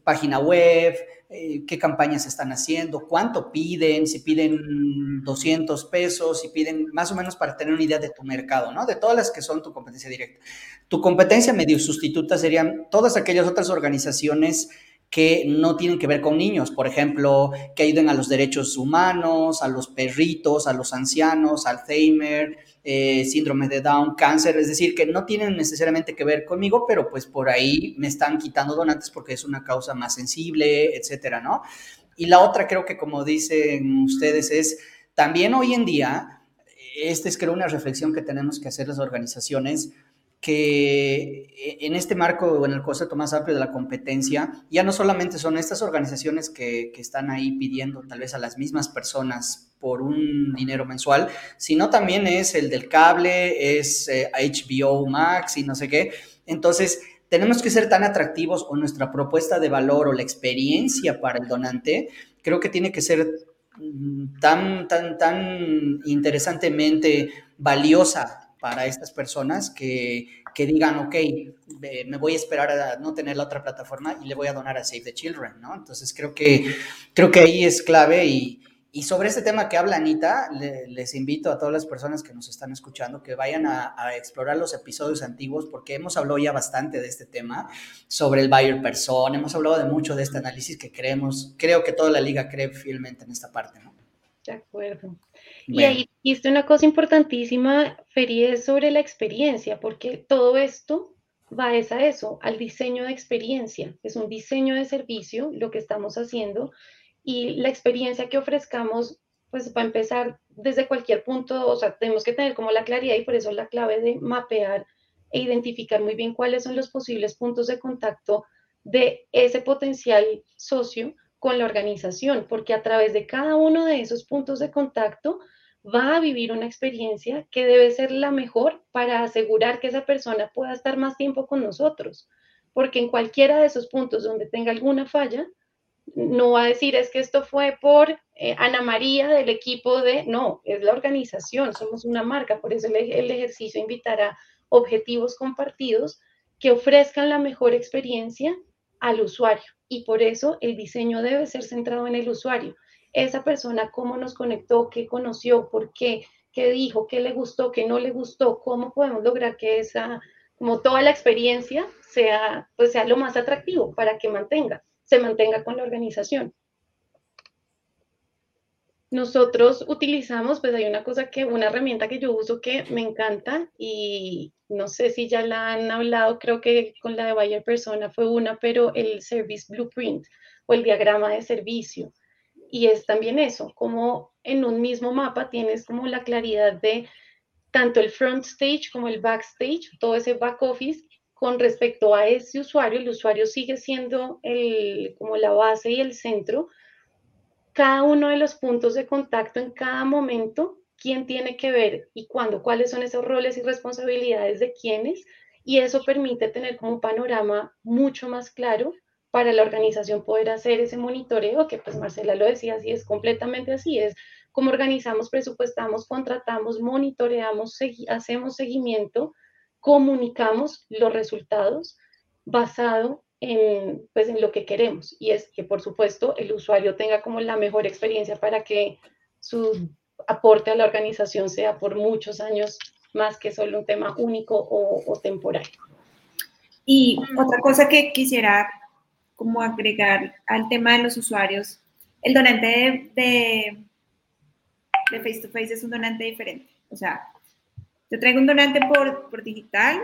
Speaker 1: página web, eh, qué campañas están haciendo, cuánto piden, si piden 200 pesos, si piden más o menos para tener una idea de tu mercado, ¿no? De todas las que son tu competencia directa. Tu competencia medio sustituta serían todas aquellas otras organizaciones que no tienen que ver con niños, por ejemplo, que ayuden a los derechos humanos, a los perritos, a los ancianos, Alzheimer, eh, síndrome de Down, cáncer, es decir, que no tienen necesariamente que ver conmigo, pero pues por ahí me están quitando donantes porque es una causa más sensible, etcétera, ¿no? Y la otra creo que como dicen ustedes es, también hoy en día, esta es creo una reflexión que tenemos que hacer las organizaciones, que e, en este marco o en el concepto más amplio de la competencia, ya no solamente son estas organizaciones que, que, están ahí pidiendo tal vez a las mismas personas por un dinero mensual, sino también es el del cable, es HBO eh, Max y no sé qué. Entonces, tenemos que ser tan atractivos o nuestra propuesta de valor o la experiencia para el donante, creo que tiene que ser mm, tan, tan, tan interesantemente valiosa para estas personas que, que digan, ok, me voy a esperar a no tener la otra plataforma y le voy a donar a Save the Children, ¿no? Entonces creo que, creo que ahí es clave y, y sobre este tema que habla Anita, les invito a todas las personas que nos están escuchando que vayan a, a, explorar los episodios antiguos porque hemos hablado ya bastante de este tema sobre el buyer person, hemos hablado de mucho de este análisis que creemos, creo que toda la liga cree fielmente en esta parte, ¿no?
Speaker 2: De acuerdo. Y ahí dijiste una cosa importantísima, Feri, sobre la experiencia, porque todo esto va es a eso, al diseño de experiencia. Es un diseño de servicio lo que estamos haciendo y la experiencia que ofrezcamos, pues va a empezar desde cualquier punto, o sea, tenemos que tener como la claridad y por eso la clave de mapear e identificar muy bien cuáles son los posibles puntos de contacto de ese potencial socio con la organización, porque a través de cada uno de esos puntos de contacto va a vivir una experiencia que debe ser la mejor para asegurar que esa persona pueda estar más tiempo con nosotros, porque en cualquiera de esos puntos donde tenga alguna falla, no va a decir es que esto fue por eh, Ana María del equipo de, no, es la organización, somos una marca, por eso el, el ejercicio invitará objetivos compartidos que ofrezcan la mejor experiencia al usuario. Y por eso el diseño debe ser centrado en el usuario. Esa persona, cómo nos conectó, qué conoció, por qué, qué dijo, qué le gustó, qué no le gustó, cómo podemos lograr que esa, como toda la experiencia sea, pues sea lo más atractivo para que mantenga, se mantenga con la organización. Nosotros utilizamos, pues hay una cosa que, una herramienta que yo uso que me encanta y no sé si ya la han hablado, creo que con la de Bayer Persona fue una, pero el Service Blueprint o el diagrama de servicio. Y es también eso, como en un mismo mapa tienes como la claridad de tanto el front stage como el backstage, todo ese back office con respecto a ese usuario, el usuario sigue siendo el, como la base y el centro, cada uno de los puntos de contacto en cada momento, quién tiene que ver y cuándo, cuáles son esos roles y responsabilidades de quiénes, y eso permite tener como un panorama mucho más claro para la organización poder hacer ese monitoreo, que pues Marcela lo decía, así es completamente así, es como organizamos, presupuestamos, contratamos, monitoreamos, hacemos seguimiento, comunicamos los resultados basado en, pues, en lo que queremos y es que por supuesto el usuario tenga como la mejor experiencia para que su aporte a la organización sea por muchos años más que solo un tema único o, temporal.
Speaker 5: Y otra cosa que quisiera como agregar al tema de los usuarios, el donante de, de, face to face es un donante diferente. O sea, yo traigo un donante por, por digital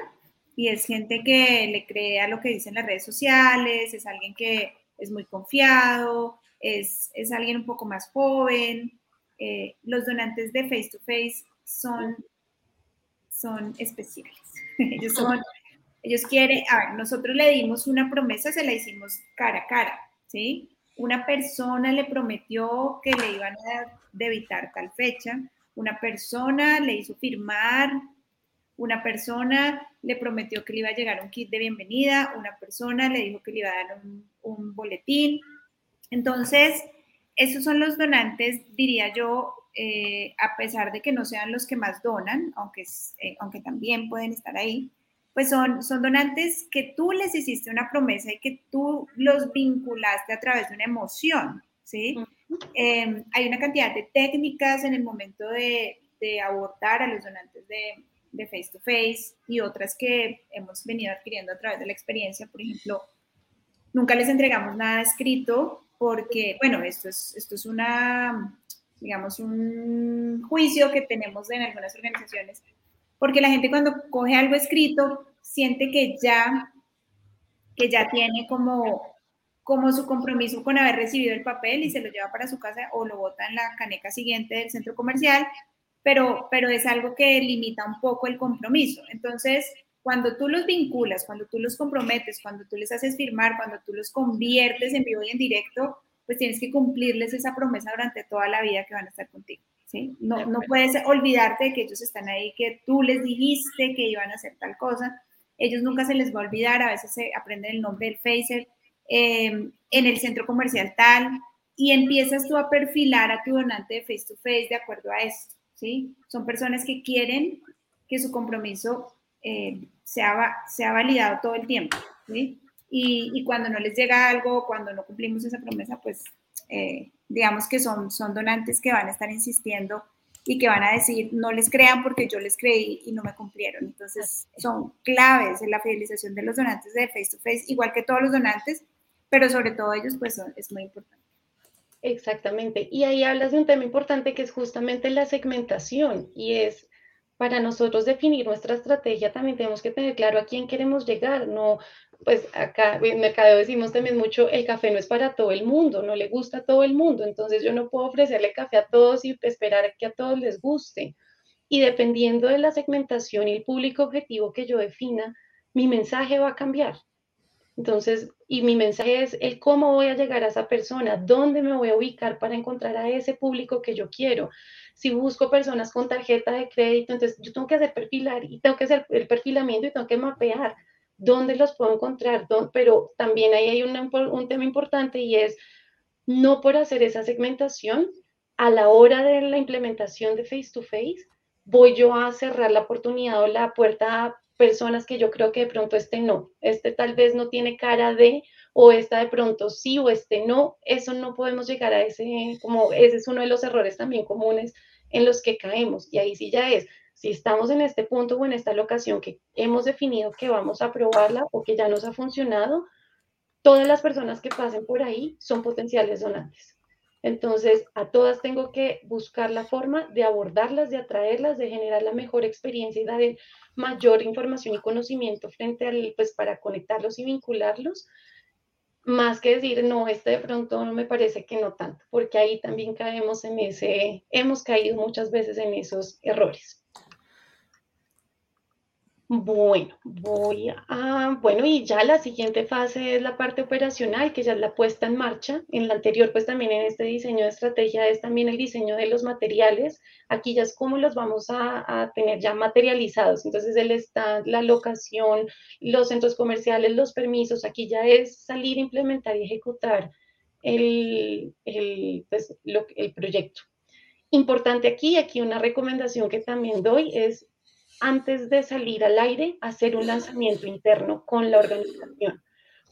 Speaker 5: y es gente que le cree a lo que dicen las redes sociales, es alguien que es muy confiado, es, es alguien un poco más joven. Eh, los donantes de face to face son, son especiales. Ellos son Ellos quieren, a ver, nosotros le dimos una promesa, se la hicimos cara a cara, ¿sí? Una persona le prometió que le iban a debitar tal fecha, una persona le hizo firmar, una persona le prometió que le iba a llegar un kit de bienvenida, una persona le dijo que le iba a dar un, boletín. Entonces, esos son los donantes, diría yo, eh, a pesar de que no sean los que más donan, aunque, eh, aunque también pueden estar ahí, pues son, son donantes que tú les hiciste una promesa y que tú los vinculaste a través de una emoción, ¿sí? Em, hay una cantidad de técnicas en el momento de, de abordar a los donantes de, de face to face y otras que hemos venido adquiriendo a través de la experiencia. Por ejemplo, nunca les entregamos nada escrito porque, bueno, esto es, esto es una, digamos, un juicio que tenemos en algunas organizaciones, porque la gente cuando coge algo escrito siente que ya, que ya tiene como, como su compromiso con haber recibido el papel y se lo lleva para su casa o lo bota en la caneca siguiente del centro comercial pero, pero es algo que limita un poco el compromiso. Entonces, cuando tú los vinculas, cuando tú los comprometes, cuando tú les haces firmar, cuando tú los conviertes en vivo y en directo, pues tienes que cumplirles esa promesa durante toda la vida que van a estar contigo. ¿Sí? No, no puedes olvidarte de que ellos están ahí, que tú les dijiste que iban a hacer tal cosa. Ellos nunca se les va a olvidar, a veces se aprenden el nombre del Facer, em, en el centro comercial tal, y empiezas tú a perfilar a tu donante de face to face de acuerdo a esto. ¿sí? Son personas que quieren que su compromiso eh, sea, sea validado todo el tiempo, ¿sí? Y, cuando no les llega algo, cuando no cumplimos esa promesa, pues eh, digamos que son, son donantes que van a estar insistiendo y que van a decir, no les crean porque yo les creí y no me cumplieron. Entonces, son claves en la fidelización de los donantes de face to face, igual que todos los donantes, pero sobre todo ellos, pues es muy importante.
Speaker 2: Exactamente. Y ahí hablas de un tema importante que es justamente la segmentación y es para nosotros definir nuestra estrategia también tenemos que tener claro a quién queremos llegar. No, pues acá en Mercadeo decimos también mucho, el café no es para todo el mundo, no le gusta a todo el mundo, entonces yo no puedo ofrecerle café a todos y esperar que a todos les guste. Y dependiendo de la segmentación y el público objetivo que yo defina, mi mensaje va a cambiar. Entonces, y mi mensaje es el cómo voy a llegar a esa persona, dónde me voy a ubicar para encontrar a ese público que yo quiero. Si busco personas con tarjeta de crédito, entonces yo tengo que hacer perfilar y tengo que hacer el perfilamiento y tengo que mapear dónde los puedo encontrar, pero también ahí hay un tema importante y es no por hacer esa segmentación, a la hora de la implementación de face to face, voy yo a cerrar la oportunidad o la puerta personas que yo creo que de pronto este no, este tal vez no tiene cara de, o esta de pronto sí, o este no, eso no podemos llegar a ese, como ese es uno de los errores también comunes en los que caemos. Y ahí sí ya es, si estamos en este punto o en esta locación que hemos definido que vamos a probarla o que ya nos ha funcionado, todas las personas que pasen por ahí son potenciales donantes. Entonces, a todas tengo que buscar la forma de abordarlas, de atraerlas, de generar la mejor experiencia y dar mayor información y conocimiento frente al, pues para conectarlos y vincularlos, más que decir, no, este de pronto no me parece que no tanto, porque ahí también caemos en ese, hemos caído muchas veces en esos errores. Bueno, voy a, bueno, y ya la siguiente fase es la parte operacional, que ya es la puesta en marcha. En la anterior, pues también en este diseño de estrategia es también el diseño de los materiales. Aquí ya es cómo los vamos a, tener ya materializados. Entonces, el stand, la locación, los centros comerciales, los permisos, aquí ya es salir, implementar y ejecutar el, el, pues, el proyecto. Importante aquí, aquí una recomendación que también doy es antes de salir al aire, hacer un lanzamiento interno con la organización,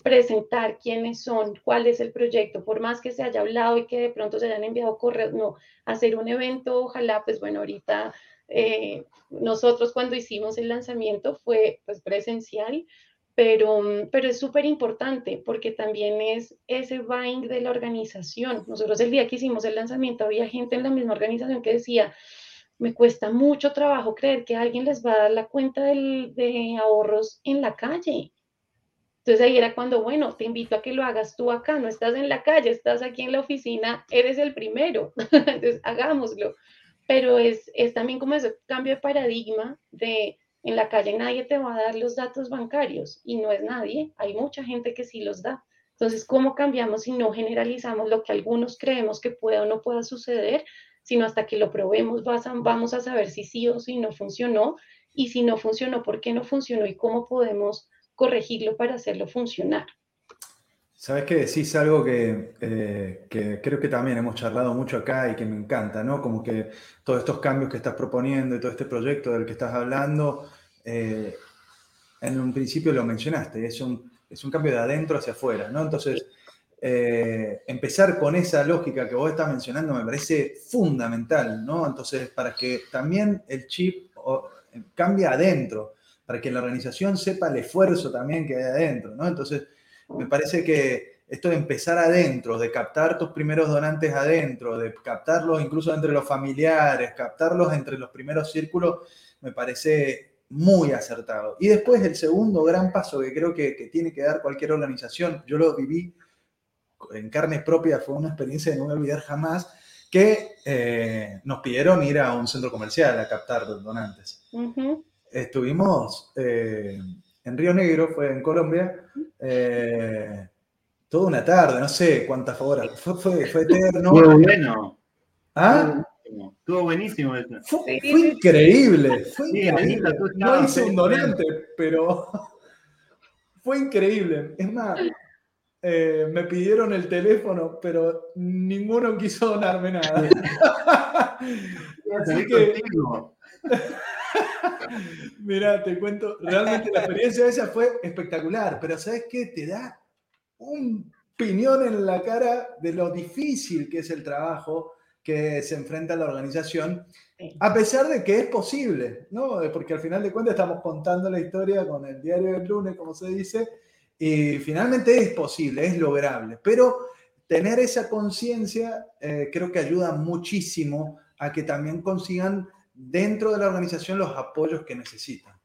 Speaker 2: presentar quiénes son, cuál es el proyecto, por más que se haya hablado y que de pronto se hayan enviado correos, no, hacer un evento, ojalá, pues bueno, ahorita eh, nosotros cuando hicimos el lanzamiento fue pues presencial, pero, pero es súper importante porque también es ese buying de la organización. Nosotros el día que hicimos el lanzamiento había gente en la misma organización que decía, me cuesta mucho trabajo creer que alguien les va a dar la cuenta de ahorros en la calle. Entonces ahí era cuando, bueno, te invito a que lo hagas tú acá, no estás en la calle, estás aquí en la oficina, eres el primero, entonces hagámoslo. Pero es, es también como ese cambio de paradigma de En la calle nadie te va a dar los datos bancarios y no es nadie, hay mucha gente que sí los da. Entonces, ¿cómo cambiamos si no generalizamos lo que algunos creemos que puede o no pueda suceder, sino hasta que lo probemos vamos a saber si sí o si no funcionó y si no funcionó, por qué no funcionó y cómo podemos corregirlo para hacerlo funcionar?
Speaker 3: Sabes que decís algo que, eh, que, creo que también hemos charlado mucho acá y que me encanta, ¿no? Como que todos estos cambios que estás proponiendo y todo este proyecto del que estás hablando, eh, en un principio lo mencionaste, es un, es un cambio de adentro hacia afuera, ¿no? Entonces, eh, empezar con esa lógica que vos estás mencionando me parece fundamental, ¿no? Entonces, para que también el chip cambie adentro, para que la organización sepa el esfuerzo también que hay adentro, ¿no? Entonces, me parece que esto de empezar adentro, de captar tus primeros donantes adentro, de captarlos incluso entre los familiares, captarlos entre los primeros círculos, me parece muy acertado. Y después el segundo gran paso que creo que, tiene que dar cualquier organización, yo lo viví en carne propia, fue una experiencia de no voy a olvidar jamás, que eh, nos pidieron ir a un centro comercial a captar donantes. Estuvimos eh, en Río Negro, fue en Colombia, eh, toda una tarde, no sé cuántas horas, fue, fue, fue eterno.
Speaker 6: Fue bueno.
Speaker 3: ¿Ah?
Speaker 6: Estuvo buenísimo.
Speaker 3: Fue, increíble, fue increíble. No hice un donante, pero fue increíble. Es más, eh, me pidieron el teléfono, pero ninguno quiso donarme nada. Así que, Mira, te cuento, realmente la experiencia esa fue espectacular, pero ¿sabes qué? Te da un piñón en la cara de lo difícil que es el trabajo que se enfrenta la organización, a pesar de que es posible, ¿no? Porque al final de cuentas estamos contando la historia con el diario del lunes, como se dice, y finalmente es posible, es lograble, pero tener esa conciencia eh, creo que ayuda muchísimo a que también consigan dentro de la organización los apoyos que necesitan.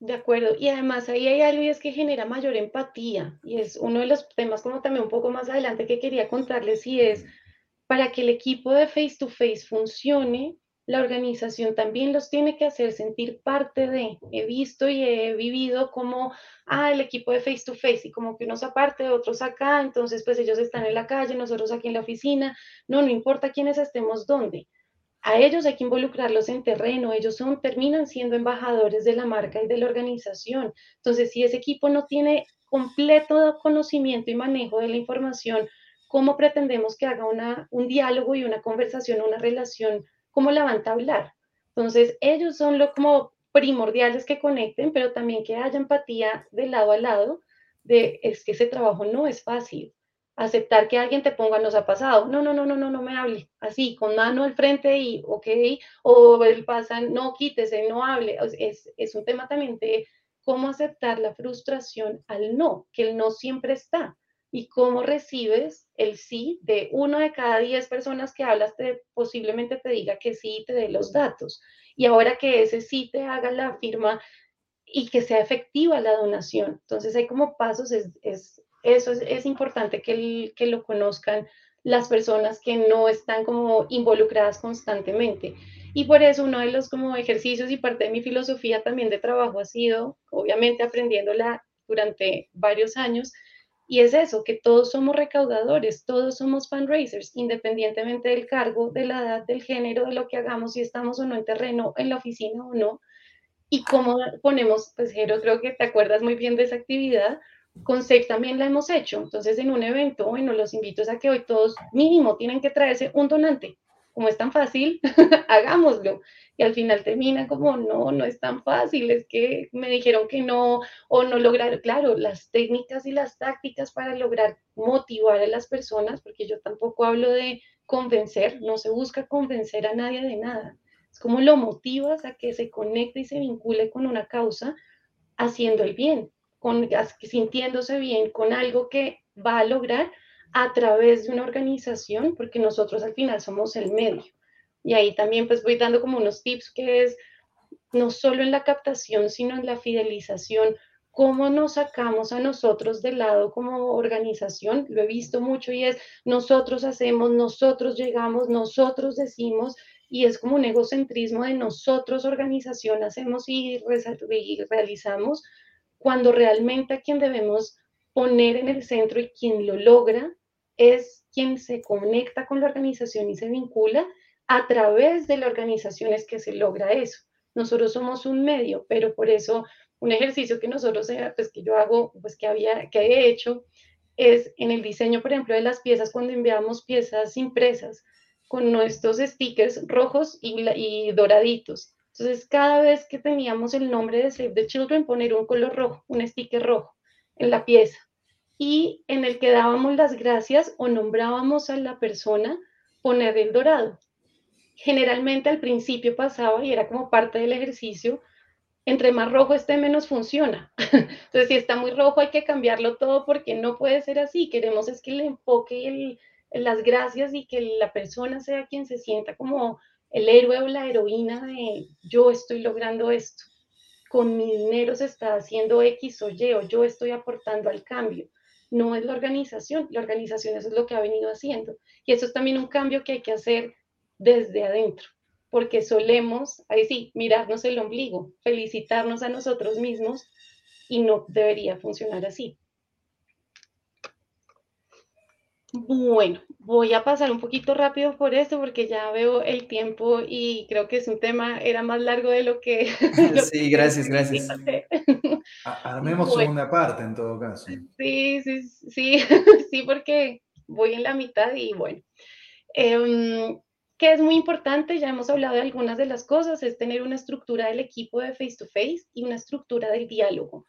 Speaker 2: De acuerdo, y además ahí hay algo y es que genera mayor empatía y es uno de los temas como también un poco más adelante que quería contarles y es para que el equipo de face to face funcione, la organización también los tiene que hacer sentir parte de. He visto y he vivido como, ah, el equipo de face to face y como que unos aparte, otros acá, entonces pues ellos están en la calle, nosotros aquí en la oficina, no, no importa quiénes estemos dónde a ellos hay que involucrarlos en terreno, ellos son, terminan siendo embajadores de la marca y de la organización. Entonces, si ese equipo no tiene completo conocimiento y manejo de la información, ¿cómo pretendemos que haga una, un diálogo y una conversación, una relación? ¿Cómo la van a hablar? Entonces, ellos son lo como primordiales que conecten, pero también que haya empatía de lado a lado, de es que ese trabajo no es fácil. Aceptar que alguien te ponga nos ha pasado, no, no, no, no, no, no me hable, así, con mano al frente y, ok, o el pasa, no quítese, no hable, es, es un tema también de cómo aceptar la frustración al no, que el no siempre está, y cómo recibes el sí de uno de cada diez personas que hablas, te, posiblemente te diga que sí y te dé los datos, y ahora que ese sí te haga la firma y que sea efectiva la donación. Entonces hay como pasos, es, es eso es, importante que, que lo conozcan las personas que no están como involucradas constantemente. Y por eso uno de los como ejercicios y parte de mi filosofía también de trabajo ha sido, obviamente aprendiéndola durante varios años, y es eso, que todos somos recaudadores, todos somos fundraisers, independientemente del cargo, de la edad, del género, de lo que hagamos, si estamos o no en terreno, en la oficina o no. Y cómo ponemos, pues Jero, creo que te acuerdas muy bien de esa actividad, con SAFE también la hemos hecho. Entonces, en un evento, bueno, los invito a que hoy todos mínimo tienen que traerse un donante. Como es tan fácil, hagámoslo. Y al final termina como, no, no es tan fácil, es que me dijeron que no, o no lograr, claro, las técnicas y las tácticas para lograr motivar a las personas, porque yo tampoco hablo de convencer, no se busca convencer a nadie de nada. Es como lo motivas a que se conecte y se vincule con una causa haciendo el bien sintiéndose bien con algo que va a lograr a través de una organización, porque nosotros al final somos el medio. Y ahí también pues voy dando como unos tips que es no solo en la captación, sino en la fidelización, cómo nos sacamos a nosotros del lado como organización. Lo he visto mucho y es nosotros hacemos, nosotros llegamos, nosotros decimos y es como un egocentrismo de nosotros, organización, hacemos y realizamos, cuando realmente a quien debemos poner en el centro y quien lo logra es quien se conecta con la organización y se vincula a través de la organización es que se logra eso. Nosotros somos un medio, pero por eso un ejercicio que nosotros, eh, pues que yo hago, pues que había, que he hecho, es en el diseño, por ejemplo, de las piezas, cuando enviamos piezas impresas con nuestros stickers rojos y, y doraditos. Entonces, cada vez que teníamos el nombre de Save the Children, poner un color rojo, un sticker rojo en la pieza. Y en el que dábamos las gracias o nombrábamos a la persona, poner el dorado. Generalmente al principio pasaba y era como parte del ejercicio, entre más rojo esté, menos funciona. Entonces, si está muy rojo, hay que cambiarlo todo porque no puede ser así. Queremos es que el enfoque y las gracias y que la persona sea quien se sienta como el héroe o la heroína de yo estoy logrando esto. Con mi dinero se está haciendo X o Y o yo estoy aportando al cambio. No es la organización, la organización eso es lo que ha venido haciendo. Y eso es también un cambio que hay que hacer desde adentro porque solemos, ahí sí, mirarnos el ombligo, felicitarnos a nosotros mismos y no debería funcionar así. Bueno, voy a pasar un poquito rápido por esto porque ya veo el tiempo y creo que es un tema, era más largo de lo que...
Speaker 1: sí, gracias, gracias.
Speaker 3: Armemos segunda parte en todo caso.
Speaker 2: Sí, sí, sí, sí, porque voy en la mitad y bueno. Em, que es muy importante, ya hemos hablado de algunas de las cosas, es tener una estructura del equipo de face to face y una estructura del diálogo.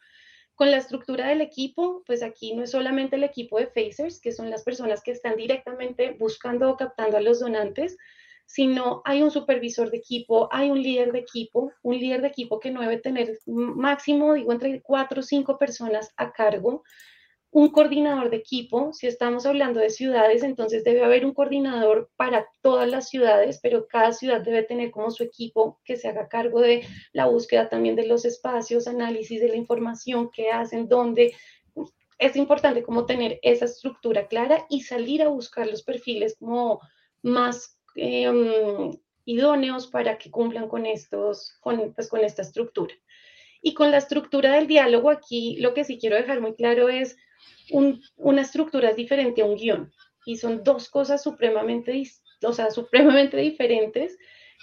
Speaker 2: Con la estructura del equipo, pues aquí no es solamente el equipo de facers, que son las personas que están directamente buscando o captando a los donantes, sino hay un supervisor de equipo, hay un líder de equipo, un líder de equipo que no debe tener máximo, digo, entre cuatro o cinco personas a cargo, un coordinador de equipo. Si estamos hablando de ciudades, entonces debe haber un coordinador para todas las ciudades, pero cada ciudad debe tener como su equipo que se haga cargo de la búsqueda también de los espacios, análisis de la información que hacen, dónde. Es importante como tener esa estructura clara y salir a buscar los perfiles como más em, idóneos para que cumplan con, estos, pues, con esta estructura. Y con la estructura del diálogo aquí, lo que sí quiero dejar muy claro es una estructura es diferente a un guion y son dos cosas supremamente, o sea, supremamente diferentes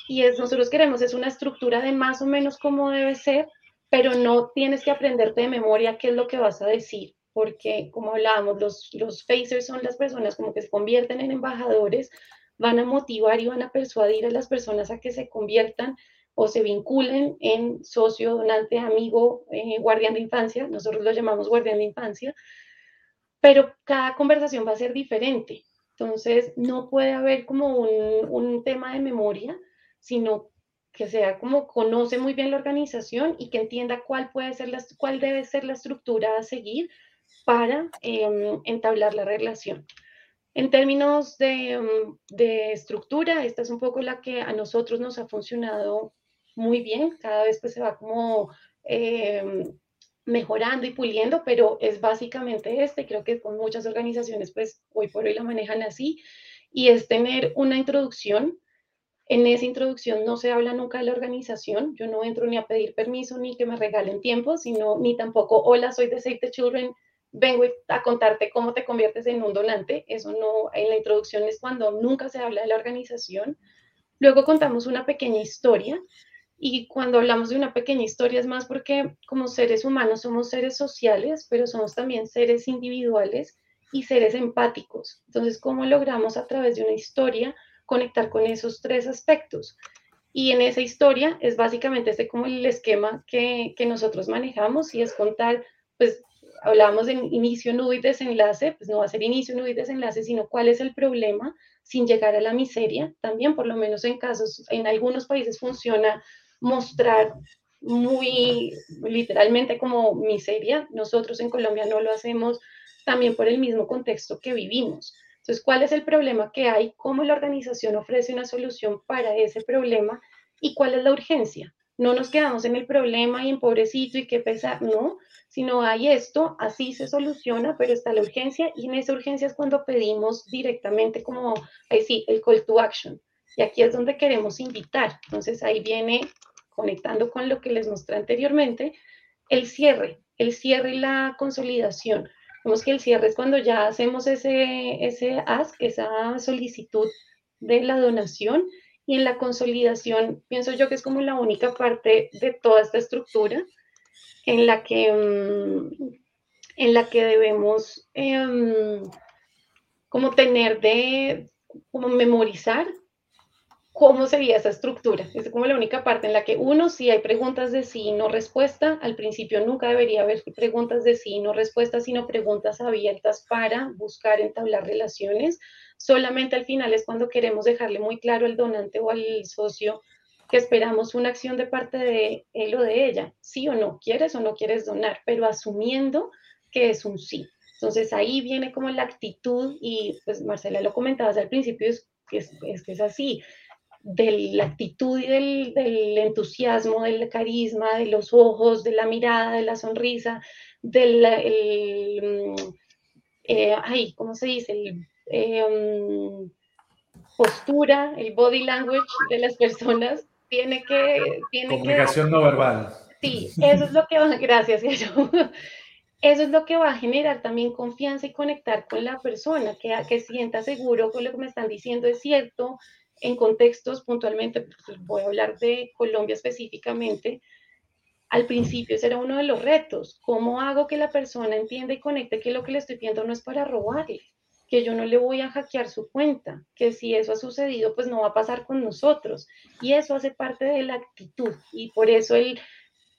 Speaker 2: y es, nosotros queremos es una estructura de más o menos cómo debe ser, pero no tienes que aprenderte de memoria qué es lo que vas a decir, porque como hablábamos, los, los facers son las personas como que se convierten en embajadores, van a motivar y van a persuadir a las personas a que se conviertan o se vinculen en socio, donante, amigo, eh, guardián de infancia, nosotros lo llamamos guardián de infancia, pero cada conversación va a ser diferente. Entonces, no puede haber como un, tema de memoria, sino que sea como conoce muy bien la organización y que entienda cuál puede ser la, cuál debe ser la estructura a seguir para em, entablar la relación. En términos de, em, de, estructura, esta es un poco la que a nosotros nos ha funcionado muy bien. Cada vez pues se va como eh, mejorando y puliendo, pero es básicamente este, creo que con muchas organizaciones pues hoy por hoy la manejan así, y es tener una introducción. En esa introducción no se habla nunca de la organización, yo no entro ni a pedir permiso ni que me regalen tiempo, sino ni tampoco, hola, soy de Save the Children, vengo a contarte cómo te conviertes en un donante, eso no, en la introducción es cuando nunca se habla de la organización. Luego contamos una pequeña historia y cuando hablamos de una pequeña historia es más porque como seres humanos somos seres sociales, pero somos también seres individuales y seres empáticos. Entonces, ¿cómo logramos a través de una historia conectar con esos tres aspectos? Y en esa historia es básicamente este como el esquema que, que nosotros manejamos y es contar, pues hablábamos de inicio, nudo y desenlace, pues no va a ser inicio, nudo y desenlace, sino cuál es el problema sin llegar a la miseria. También, por lo menos en casos, en algunos países funciona mostrar muy literalmente como miseria. Nosotros en Colombia no lo hacemos también por el mismo contexto que vivimos. Entonces, ¿cuál es el problema que hay? ¿Cómo la organización ofrece una solución para ese problema? ¿Y cuál es la urgencia? No nos quedamos en el problema y en pobrecito y qué pesar, no, sino hay esto, así se soluciona, pero está la urgencia y en esa urgencia es cuando pedimos directamente como, ahí sí, el call to action Y aquí es donde queremos invitar. Entonces ahí viene, conectando con lo que les mostré anteriormente, el cierre, el cierre y la consolidación. Vemos que el cierre es cuando ya hacemos ese, ese ask, esa solicitud de la donación, y en la consolidación pienso yo que es como la única parte de toda esta estructura en la que, mm, en la que debemos em, como tener de, como memorizar cómo sería esa estructura. Es como la única parte en la que uno, si hay preguntas de sí y no respuesta, al principio nunca debería haber preguntas de sí y no respuesta, sino preguntas abiertas para buscar entablar relaciones. Solamente al final es cuando queremos dejarle muy claro al donante o al socio que esperamos una acción de parte de él o de ella, sí o no, quieres o no quieres donar, pero asumiendo que es un sí. Entonces ahí viene como la actitud y pues Marcela lo comentaba al principio, es que es, es, es así, de la actitud y del, del, entusiasmo, del carisma, de los ojos, de la mirada, de la sonrisa, del, el, mm, eh, ay, ¿cómo se dice? El, eh, um, postura, el body language de las personas tiene que... Tiene
Speaker 3: Comunicación
Speaker 2: que,
Speaker 3: no verbal.
Speaker 2: Sí, eso es lo que va, gracias, eso. Eso es lo que va a generar también confianza y conectar con la persona, que, que sienta seguro con lo que me están diciendo es cierto, en contextos puntualmente, voy a hablar de Colombia específicamente, al principio ese era uno de los retos, ¿cómo hago que la persona entienda y conecte que lo que le estoy pidiendo no es para robarle? que yo no le voy a hackear su cuenta, que si eso ha sucedido, pues no va a pasar con nosotros. Y eso hace parte de la actitud. Y por eso el,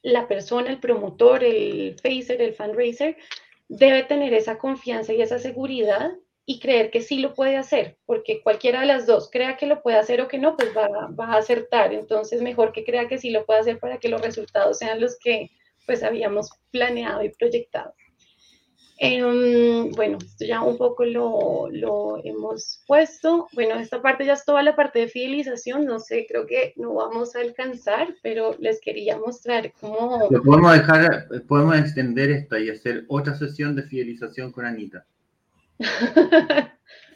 Speaker 2: la persona, el promotor, el facer, el fundraiser, debe tener esa confianza y esa seguridad y creer que sí lo puede hacer, porque cualquiera de las dos crea que lo puede hacer o que no, pues va, va a acertar. Entonces, mejor que crea que sí lo puede hacer para que los resultados sean los que pues habíamos planeado y proyectado. Eh, bueno, esto ya un poco lo, lo, hemos puesto. Bueno, esta parte ya es toda la parte de fidelización. No sé, creo que no vamos a alcanzar, pero les quería mostrar cómo...
Speaker 6: Podemos dejar, podemos extender esto y hacer otra sesión de fidelización con Anita.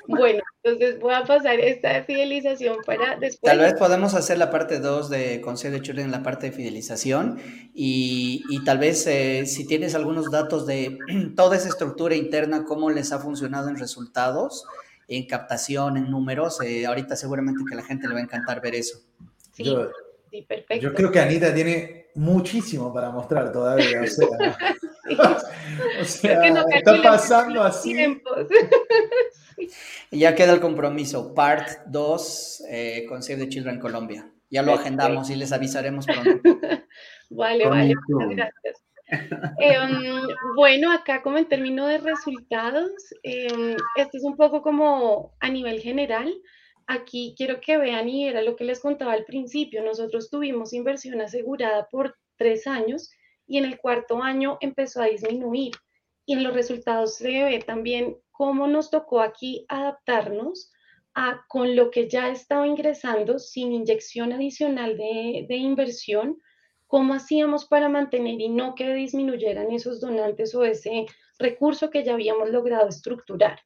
Speaker 2: Bueno, entonces voy a pasar esta fidelización para después.
Speaker 1: Tal vez podemos hacer la parte 2 de Consejo de Children en la parte de fidelización y, y tal vez eh, si tienes algunos datos de toda esa estructura interna, cómo les ha funcionado en resultados, en captación, en números, eh, ahorita seguramente que a la gente le va a encantar ver eso.
Speaker 2: Sí, yo, sí, perfecto.
Speaker 3: Yo creo que Anita tiene muchísimo para mostrar todavía, o sea, sí. o sea no está pasando así.
Speaker 1: Ya queda el compromiso, part 2 eh, con Save the Children Colombia. Ya lo agendamos y les avisaremos pronto.
Speaker 2: vale, vale, muchas gracias. Eh, um, bueno, acá como en términos de resultados, eh, esto es un poco como a nivel general. Aquí quiero que vean y era lo que les contaba al principio. Nosotros tuvimos inversión asegurada por tres años y en el cuarto año empezó a disminuir. Y en los resultados se ve también cómo nos tocó aquí adaptarnos a con lo que ya estaba ingresando sin inyección adicional de, de inversión, cómo hacíamos para mantener y no que disminuyeran esos donantes o ese recurso que ya habíamos logrado estructurar.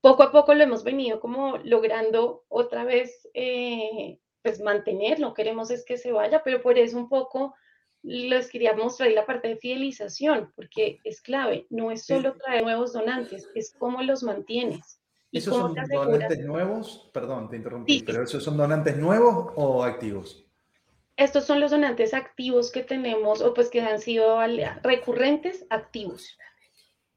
Speaker 2: Poco a poco lo hemos venido como logrando otra vez, eh, pues mantener, no queremos es que se vaya, pero por eso un poco les quería mostrar la parte de fidelización, porque es clave, no es solo traer nuevos donantes, es cómo los mantienes.
Speaker 3: ¿Esos son donantes nuevos? Perdón, te interrumpí, sí. pero ¿esos son donantes nuevos o activos?
Speaker 2: Estos son los donantes activos que tenemos o pues que han sido recurrentes activos.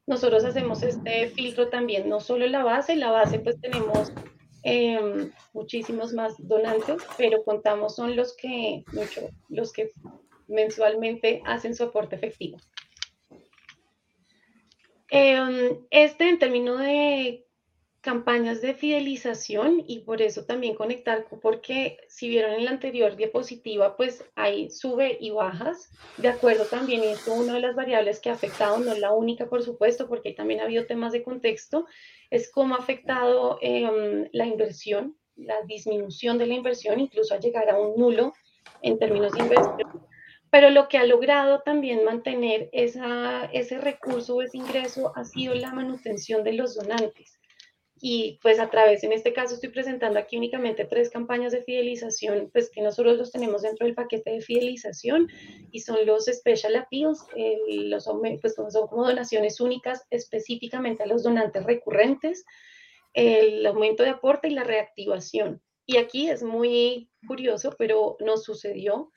Speaker 2: Nosotros hacemos este filtro también, no solo la base, la base pues tenemos eh, muchísimos más donantes, pero contamos son los que, mucho, los que mensualmente hacen su aporte efectivo. Eh, este en términos de campañas de fidelización y por eso también conectar, porque si vieron en la anterior diapositiva, pues hay sube y bajas. De acuerdo también, esto una de las variables que ha afectado, no es la única por supuesto, porque también ha habido temas de contexto, es cómo ha afectado eh, la inversión, la disminución de la inversión, incluso a llegar a un nulo en términos de inversión pero lo que ha logrado también mantener ese recurso, ese ingreso, ha sido la manutención de los donantes. y pues a través, en este caso estoy presentando aquí únicamente tres campañas de fidelización, pues que nosotros los tenemos dentro del paquete de fidelización y son los Special Appeals, los, pues son como donaciones únicas específicamente a los donantes recurrentes, el aumento de aporte y la reactivación. Y aquí es muy curioso, pero nos sucedió,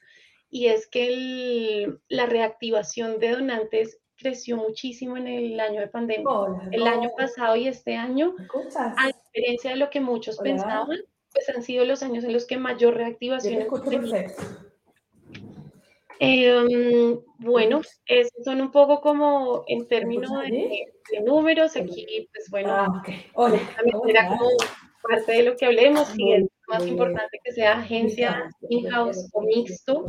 Speaker 2: y es que la reactivación de donantes creció muchísimo en el año de pandemia. el año pasado y este año, a diferencia de lo que muchos pensaban, pues han sido los años en los que mayor reactivación. Eh, bueno, esos son un poco como en términos de, números. Aquí, pues bueno, ah, también era como parte de lo que hablemos es más importante que sea agencia in-house o mixto.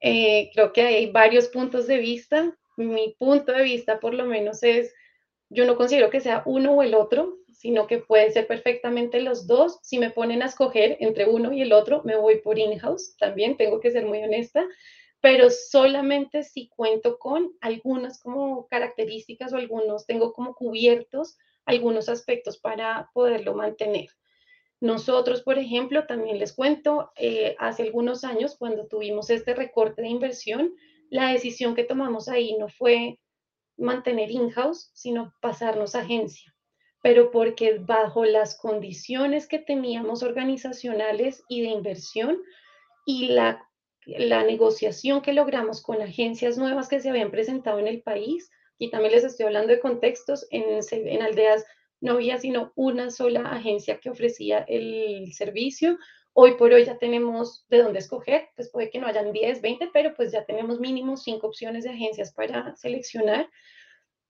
Speaker 2: Eh, creo que hay varios puntos de vista mi punto de vista por lo menos es, yo no considero que sea uno o el otro, sino que puede ser perfectamente los dos. Si me ponen a escoger entre uno y el otro, me voy por in-house, también tengo que ser muy honesta, pero solamente si cuento con algunas como características o algunos, tengo como cubiertos algunos aspectos para poderlo mantener. Nosotros, por ejemplo, también les cuento, eh, hace algunos años, cuando tuvimos este recorte de inversión, la decisión que tomamos ahí no fue mantener in-house, sino pasarnos a agencia, pero porque bajo las condiciones que teníamos organizacionales y de inversión y la, la negociación que logramos con agencias nuevas que se habían presentado en el país, y también les estoy hablando de contextos, en, en aldeas no había sino una sola agencia que ofrecía el servicio, Hoy por hoy ya tenemos de dónde escoger, pues puede que no hayan 10, 20, pero pues ya tenemos mínimo 5 opciones de agencias para seleccionar.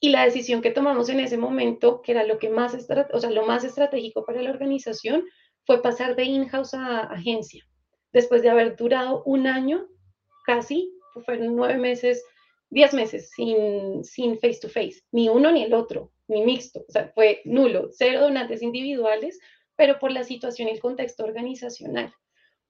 Speaker 2: Y la decisión que tomamos en ese momento, que era lo, que más, o sea, lo más estratégico para la organización, fue pasar de in-house a agencia. Después de haber durado un año, casi, fueron nueve meses, diez meses sin, sin face to face, ni uno ni el otro, ni mixto, o sea, fue nulo, cero donantes individuales, pero por la situación y el contexto organizacional.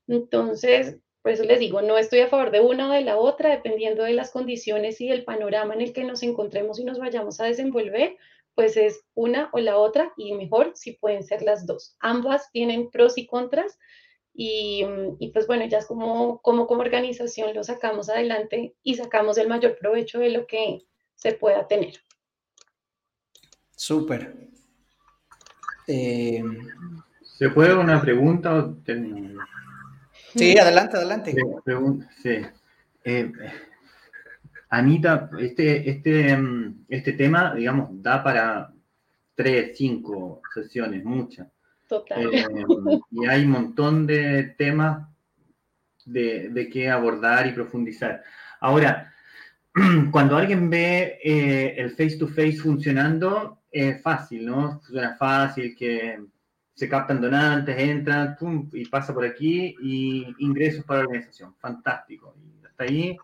Speaker 2: Entonces, por eso les digo, no estoy a favor de una o de la otra, dependiendo de las condiciones y del panorama en el que nos encontremos y nos vayamos a desenvolver, pues es una o la otra y mejor si pueden ser las dos. Ambas tienen pros y contras y, pues bueno, ya es como, como como organización lo sacamos adelante y sacamos el mayor provecho de lo que se pueda tener.
Speaker 1: Súper. Eh,
Speaker 6: ¿Se puede una pregunta?
Speaker 1: Sí, adelante, adelante.
Speaker 6: Sí. Eh, Anita, este, este, mm, este tema, digamos, da para tres, cinco sesiones, muchas.
Speaker 2: Total.
Speaker 6: Eh, y hay un montón de temas de, de qué abordar y profundizar. Ahora, cuando alguien ve el face-to-face -face funcionando, es fácil, ¿no? Suena fácil que se captan donantes, entran, y pasa por aquí y ingresos para la organización. Fantástico. Y hasta ahí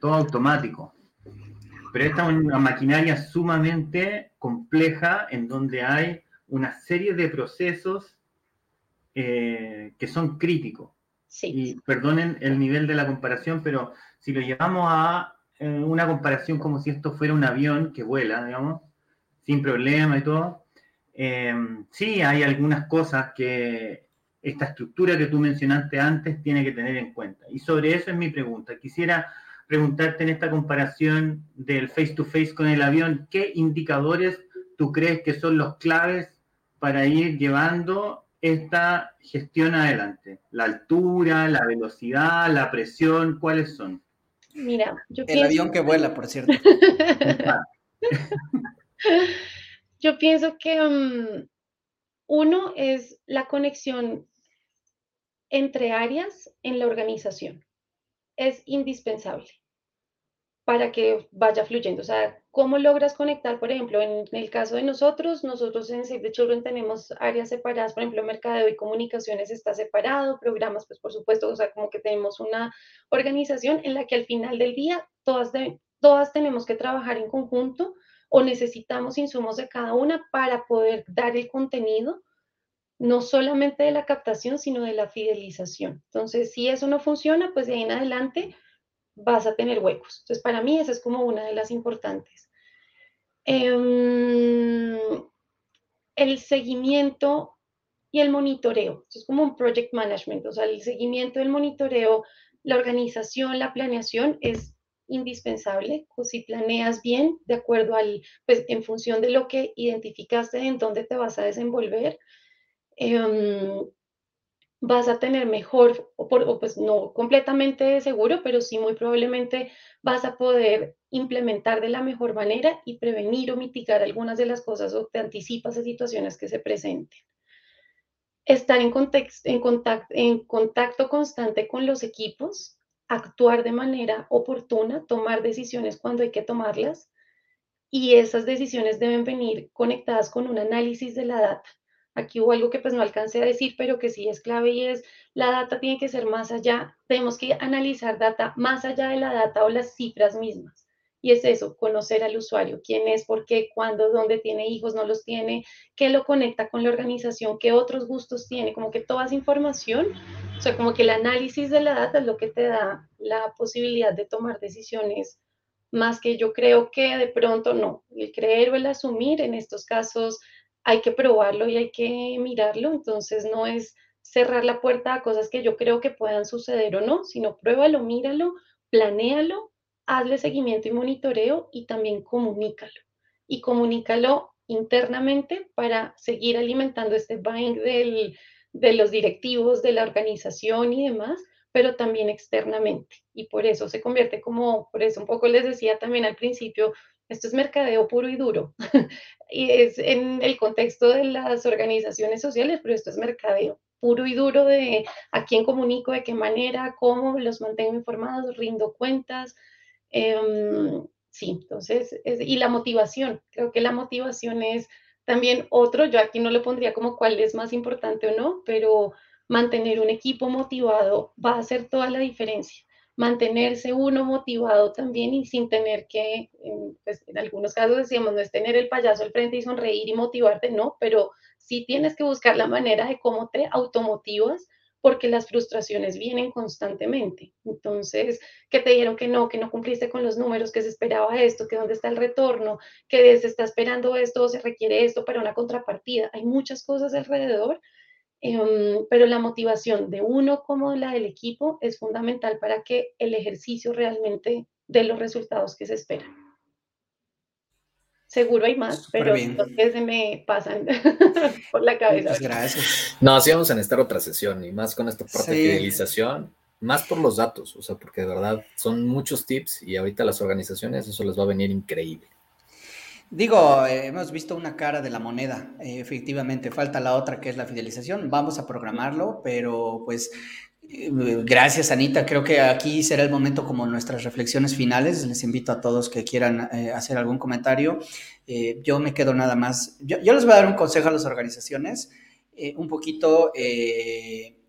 Speaker 6: todo automático. Pero esta es una maquinaria sumamente compleja en donde hay una serie de procesos eh, que son críticos.
Speaker 2: Sí.
Speaker 6: Y perdonen el nivel de la comparación, pero si lo llevamos a eh, una comparación como si esto fuera un avión que vuela, digamos, sin problema y todo. Eh, sí, hay algunas cosas que esta estructura que tú mencionaste antes tiene que tener en cuenta. Y sobre eso es mi pregunta. Quisiera preguntarte en esta comparación del face-to-face -face con el avión, ¿qué indicadores tú crees que son los claves para ir llevando esta gestión adelante? ¿La altura, la velocidad, la presión? ¿Cuáles son?
Speaker 2: Mira, yo
Speaker 1: El avión que vuela, por cierto.
Speaker 2: Yo pienso que mm, uno es la conexión entre áreas en la organización. Es indispensable para que vaya fluyendo. O sea, ¿cómo logras conectar? Por ejemplo, en el caso de nosotros, nosotros en Save the Children tenemos áreas separadas, por ejemplo, mercadeo y comunicaciones está separado, programas, pues por supuesto, o sea, como que tenemos una organización en la que al final del día todas, todas tenemos que trabajar en conjunto o necesitamos insumos de cada una para poder dar el contenido, no solamente de la captación, sino de la fidelización. Entonces, si eso no funciona, pues de ahí en adelante vas a tener huecos. Entonces, para mí esa es como una de las importantes. Em, el seguimiento y el monitoreo. es como un project management, o sea, el seguimiento, el monitoreo, la organización, la planeación es indispensable. Pues si planeas bien, de acuerdo al, pues en función de lo que identificaste en dónde te vas a desenvolver, em, vas a tener mejor, o, por, o, pues no completamente seguro, pero sí muy probablemente vas a poder implementar de la mejor manera y prevenir o mitigar algunas de las cosas o te anticipas a situaciones que se presenten. Estar en, en, contacto, en contacto constante con los equipos, actuar de manera oportuna, tomar decisiones cuando hay que tomarlas y esas decisiones deben venir conectadas con un análisis de la data Aquí hubo algo que pues no alcancé a decir, pero que sí es clave y es la data tiene que ser más allá, tenemos que analizar data más allá de la data o las cifras mismas. Y es eso, conocer al usuario, quién es, por qué, cuándo, dónde tiene hijos, no los tiene, qué lo conecta con la organización, qué otros gustos tiene, como que toda esa información, o sea, como que el análisis de la data es lo que te da la posibilidad de tomar decisiones más que yo creo que de pronto no, el creer o el asumir en estos casos hay que probarlo y hay que mirarlo, entonces no es cerrar la puerta a cosas que yo creo que puedan suceder o no, sino pruébalo, míralo, planéalo, hazle seguimiento y monitoreo y también comunícalo. Y comunícalo internamente para seguir alimentando este buying de los directivos, de la organización y demás, pero también externamente. Y por eso se convierte como, por eso un poco les decía también al principio, esto es mercadeo puro y duro. y es en el contexto de las organizaciones sociales, pero esto es mercadeo puro y duro de a quién comunico, de qué manera, cómo los mantengo informados, rindo cuentas. Em, sí, entonces, y la motivación, creo que la motivación es también otro, yo aquí no lo pondría como cuál es más importante o no, pero mantener un equipo motivado va a hacer toda la diferencia. Mantenerse uno motivado también y sin tener que, pues, en algunos casos decíamos, no es tener el payaso al frente y sonreír y motivarte, no, pero sí tienes que buscar la manera de cómo te automotivas porque las frustraciones vienen constantemente. Entonces, que te dijeron que no, que no cumpliste con los números, que se esperaba esto, que dónde está el retorno, que se está esperando esto o se requiere esto para una contrapartida. Hay muchas cosas alrededor Em, pero la motivación de uno como la del equipo es fundamental para que el ejercicio realmente dé los resultados que se esperan. Seguro hay más, pero entonces se me pasan por la cabeza.
Speaker 1: Muchas gracias.
Speaker 4: No, sí vamos a necesitar otra sesión y más con esta parte de fidelización, más por los datos, o sea, porque de verdad son muchos tips y ahorita las organizaciones eso les va a venir increíble.
Speaker 1: Digo, eh, hemos visto una cara de la moneda, eh, efectivamente, falta la otra que es la fidelización, vamos a programarlo, pero pues gracias Anita, creo que aquí será el momento como nuestras reflexiones finales, les invito a todos que quieran hacer algún comentario, yo me quedo nada más, yo, les voy a dar un consejo a las organizaciones, un poquito,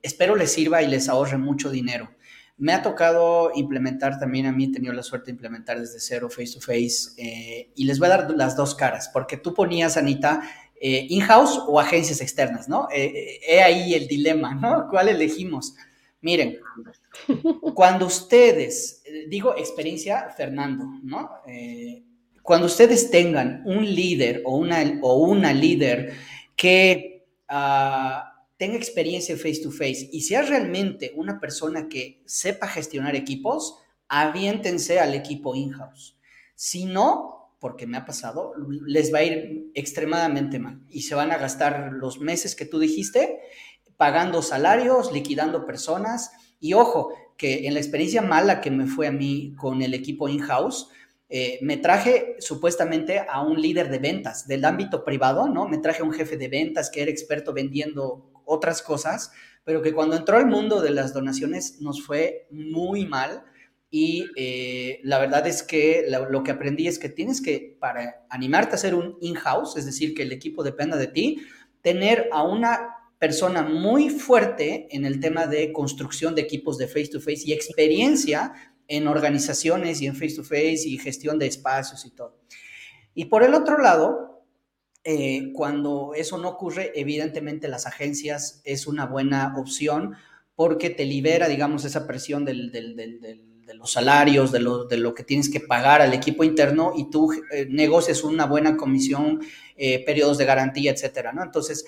Speaker 1: espero les sirva y les ahorre mucho dinero. Me ha tocado implementar también, a mí he tenido la suerte de implementar desde cero, face to face, eh, y les voy a dar las dos caras, porque tú ponías, Anita, eh, in-house o agencias externas, ¿no? Eh, he ahí el dilema, ¿no? ¿Cuál elegimos? Miren, cuando ustedes, digo experiencia Fernando, ¿no? cuando ustedes tengan un líder o una, o una líder que... Uh, tenga experiencia face to face y sea realmente una persona que sepa gestionar equipos, aviéntense al equipo in-house. Si no, porque me ha pasado, les va a ir extremadamente mal y se van a gastar los meses que tú dijiste pagando salarios, liquidando personas y ojo, que en la experiencia mala que me fue a mí con el equipo in-house, eh, me traje supuestamente a un líder de ventas del ámbito privado, ¿no? Me traje a un jefe de ventas que era experto vendiendo otras cosas, pero que cuando entró al mundo de las donaciones nos fue muy mal. Y eh, la verdad es que lo, que aprendí es que tienes que, para animarte a hacer un in-house, es decir, que el equipo dependa de ti, tener a una persona muy fuerte en el tema de construcción de equipos de face to face y experiencia en organizaciones y en face to face y gestión de espacios y todo. Y por el otro lado, eh, cuando eso no ocurre, evidentemente las agencias es una buena opción porque te libera, digamos, esa presión del, los salarios, de lo, de lo, que tienes que pagar al equipo interno y tú eh, negocias una buena comisión, eh, periodos de garantía, etcétera, ¿no? Entonces,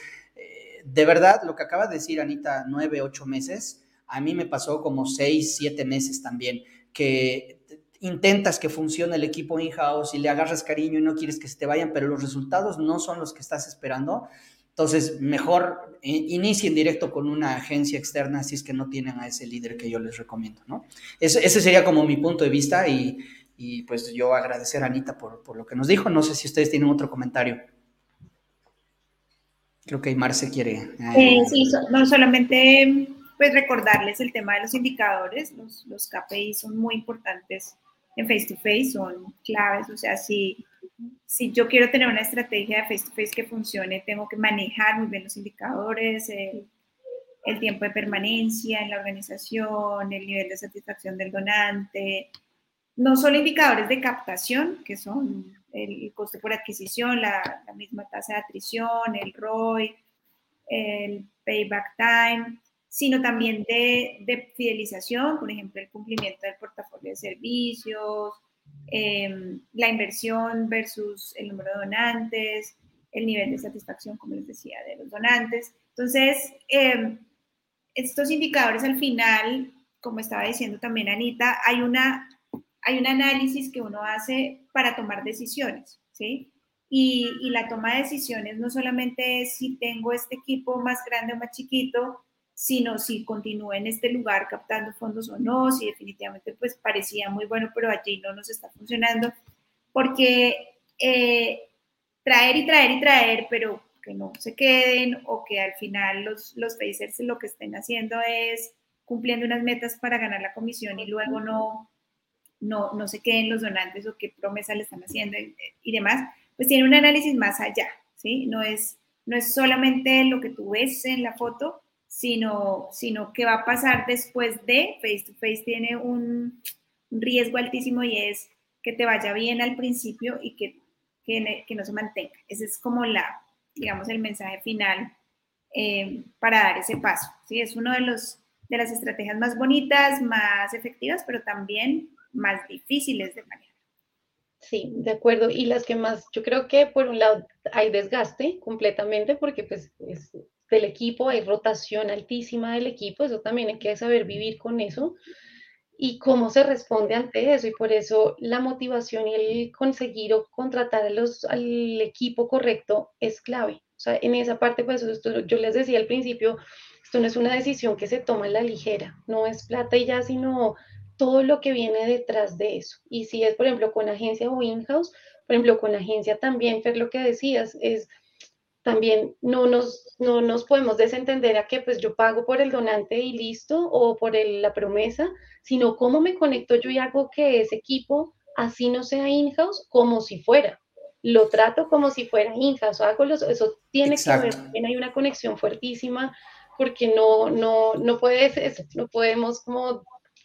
Speaker 1: de verdad, lo que acaba de decir Anita, nueve, ocho meses, a mí me pasó como seis, siete meses también, que intentas que funcione el equipo in-house y le agarras cariño y no quieres que se te vayan, pero los resultados no son los que estás esperando. Entonces, mejor inicien directo con una agencia externa si es que no tienen a ese líder que yo les recomiendo, ¿no? Ese, sería como mi punto de vista y, y pues yo agradecer a Anita por, por, lo que nos dijo. No sé si ustedes tienen otro comentario. Creo que Marce quiere.
Speaker 5: Eh, sí, no solamente pues recordarles el tema de los indicadores, los, los KPI son muy importantes en face to face, son claves, o sea, si si yo quiero tener una estrategia de face-to-face que funcione, tengo que manejar muy bien los indicadores, el, tiempo de permanencia en la organización, el nivel de satisfacción del donante, no solo indicadores de captación, que son el coste por adquisición, la, misma tasa de atrición, el ROI, el payback time, sino también de, de, fidelización, por ejemplo, el cumplimiento del portafolio de servicios, Em, la inversión versus el número de donantes, el nivel de satisfacción, como les decía, de los donantes. Entonces, em, estos indicadores al final, como estaba diciendo también Anita, hay, una, hay un análisis que uno hace para tomar decisiones, ¿sí? Y, la toma de decisiones no solamente es si tengo este equipo más grande o más chiquito, sino si continúa en este lugar captando fondos o no, si definitivamente pues parecía muy bueno, pero allí no nos está funcionando, porque eh, traer y traer y traer, pero que no se queden o que al final los, los lo que estén haciendo es cumpliendo unas metas para ganar la comisión y luego no, no, no se queden los donantes o qué promesa le están haciendo y, demás, pues tiene un análisis más allá, ¿sí? No es, no es solamente lo que tú ves en la foto, sino, sino qué va a pasar después de face to face tiene un, riesgo altísimo y es que te vaya bien al principio y que, que, no se mantenga. Ese es como la, digamos, el mensaje final eh, para dar ese paso. ¿sí? Es uno de, los, de las estrategias más bonitas, más efectivas, pero también más difíciles de manejar.
Speaker 2: Sí, de acuerdo. Y las que más, yo creo que por un lado hay desgaste completamente porque pues es, del equipo, hay rotación altísima del equipo, eso también hay que saber vivir con eso y cómo se responde ante eso. Y por eso la motivación y el conseguir o contratar a los, al equipo correcto es clave. O sea, en esa parte, pues esto, yo les decía al principio, esto no es una decisión que se toma a la ligera, no es plata y ya, sino todo lo que viene detrás de eso. Y si es, por ejemplo, con agencia o in-house, por ejemplo, con agencia también, Fer, lo que decías es también no nos, no nos podemos desentender a que pues yo pago por el donante y listo, o por la promesa, sino cómo me conecto yo y hago que ese equipo, así no sea in-house, como si fuera. Lo trato como si fuera in-house, hago los, eso tiene que haber, también hay una conexión fuertísima, porque no, no, no puedes, no podemos como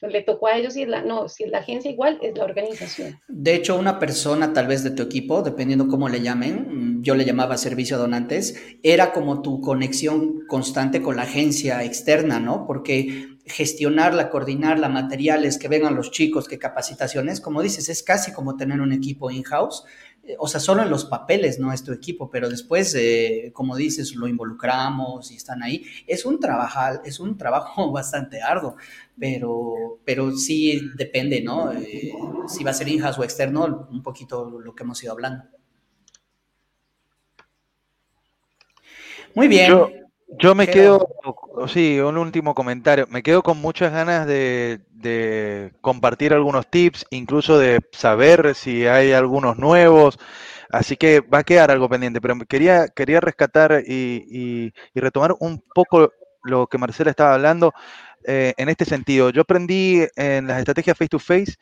Speaker 2: le tocó a ellos y la, no, si es la agencia igual, es la organización.
Speaker 1: De hecho, una persona tal vez de tu equipo, dependiendo cómo le llamen, yo le llamaba servicio a donantes, era como tu conexión constante con la agencia externa, ¿no? Porque gestionarla, coordinarla, materiales, que vengan los chicos, que capacitaciones, como dices, es casi como tener un equipo in-house o sea, solo en los papeles, no es tu equipo, pero después, eh, como dices, lo involucramos y están ahí. Es un trabajo, es un trabajo bastante arduo, pero, pero sí depende, ¿no? Eh, si va a ser in-house o externo, un poquito lo que hemos ido hablando. Muy bien.
Speaker 7: Me quedo, sí, un último comentario. Me quedo con muchas ganas de, compartir algunos tips, incluso de saber si hay algunos nuevos. Así que va a quedar algo pendiente, pero quería, quería rescatar y, retomar un poco lo que Marcela estaba hablando eh, en este sentido. Yo aprendí en las estrategias face to face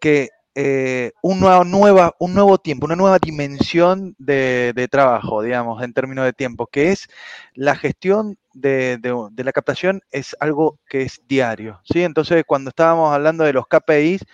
Speaker 7: que eh, un, nueva, un nuevo tiempo, una nueva dimensión de, trabajo, digamos, en términos de tiempo, que es la gestión de, la captación es algo que es diario, ¿sí? Entonces, cuando estábamos hablando de los KPIs,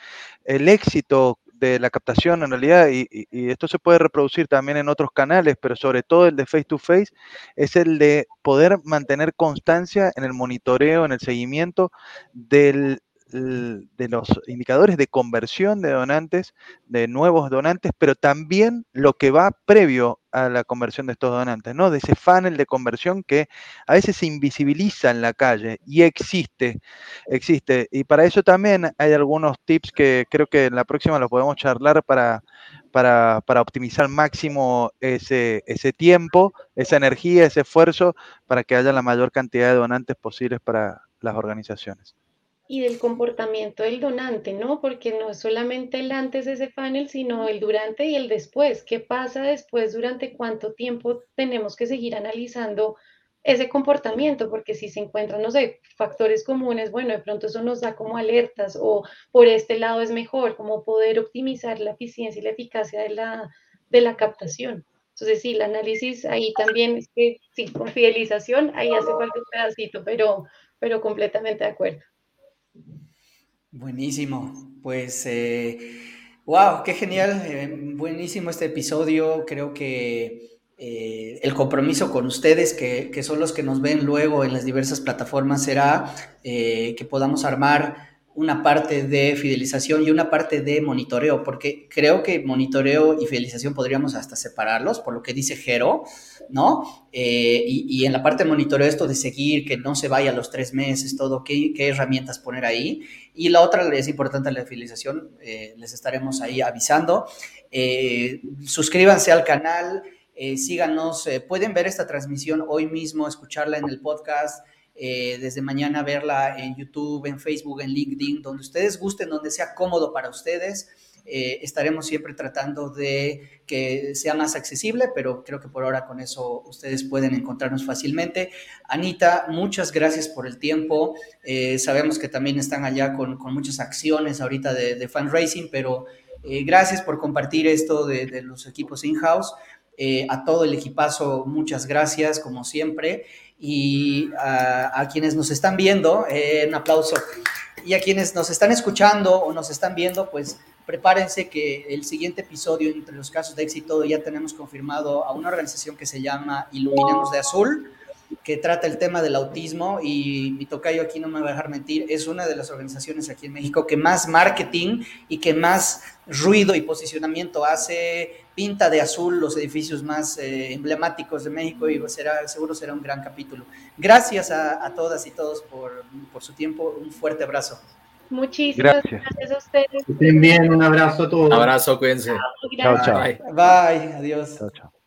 Speaker 7: el éxito de la captación en realidad, y, esto se puede reproducir también en otros canales, pero sobre todo el de face to face, es el de poder mantener constancia en el monitoreo, en el seguimiento del de los indicadores de conversión de donantes, de nuevos donantes, pero también lo que va previo a la conversión de estos donantes, ¿no? De ese funnel de conversión que a veces se invisibiliza en la calle y existe, existe. Y para eso también hay algunos tips que creo que en la próxima los podemos charlar para, para, para optimizar máximo ese, ese tiempo, esa energía, ese esfuerzo, para que haya la mayor cantidad de donantes posibles para las organizaciones
Speaker 2: y del comportamiento del donante, ¿no? Porque no es solamente el antes de ese panel, sino el durante y el después. ¿Qué pasa después? ¿Durante cuánto tiempo tenemos que seguir analizando ese comportamiento? Porque si se encuentran, no sé, factores comunes, bueno, de pronto eso nos da como alertas o por este lado es mejor, como poder optimizar la eficiencia y la eficacia de la, de la captación. Entonces, sí, el análisis ahí también, es que sí, con fidelización, ahí hace falta un pedacito, pero, pero completamente de acuerdo.
Speaker 1: Buenísimo. Pues, wow, eh, qué genial. Eh, buenísimo este episodio. Creo que eh, el compromiso con ustedes, que, que, son los que nos ven luego en las diversas plataformas, será que podamos armar una parte de fidelización y una parte de monitoreo, porque creo que monitoreo y fidelización podríamos hasta separarlos, por lo que dice Jero, ¿no? Eh, y, en la parte de monitoreo esto de seguir, que no se vaya a los tres meses, todo, qué, qué herramientas poner ahí. Y la otra es importante, la fidelización, eh, les estaremos ahí avisando. Eh, suscríbanse al canal, síganos, pueden ver esta transmisión hoy mismo, escucharla en el podcast. Eh, desde mañana verla en YouTube, en Facebook, en LinkedIn, donde ustedes gusten, donde sea cómodo para ustedes. Eh, estaremos siempre tratando de que sea más accesible, pero creo que por ahora con eso ustedes pueden encontrarnos fácilmente. Anita, muchas gracias por el tiempo. Eh, sabemos que también están allá con, con muchas acciones ahorita de, de fundraising, pero gracias por compartir esto de, de los equipos in-house. a todo el equipazo, muchas gracias, como siempre y a, quienes nos están viendo, eh, un aplauso. Y a quienes nos están escuchando o nos están viendo, pues prepárense que el siguiente episodio, entre los casos de éxito, ya tenemos confirmado a una organización que se llama Iluminemos de Azul que trata el tema del autismo y mi tocayo aquí no me va a dejar mentir, es una de las organizaciones aquí en México que más marketing y que más ruido y posicionamiento hace, pinta de azul los edificios más eh, emblemáticos de México y será, seguro será un gran capítulo. Gracias a, todas y todos por, su tiempo, un fuerte abrazo.
Speaker 2: Muchísimas gracias, a ustedes.
Speaker 6: Estén bien, un abrazo a todos. Un
Speaker 4: abrazo, cuídense.
Speaker 7: Chao, chao.
Speaker 1: Bye, Bye. adiós. Chao, chao.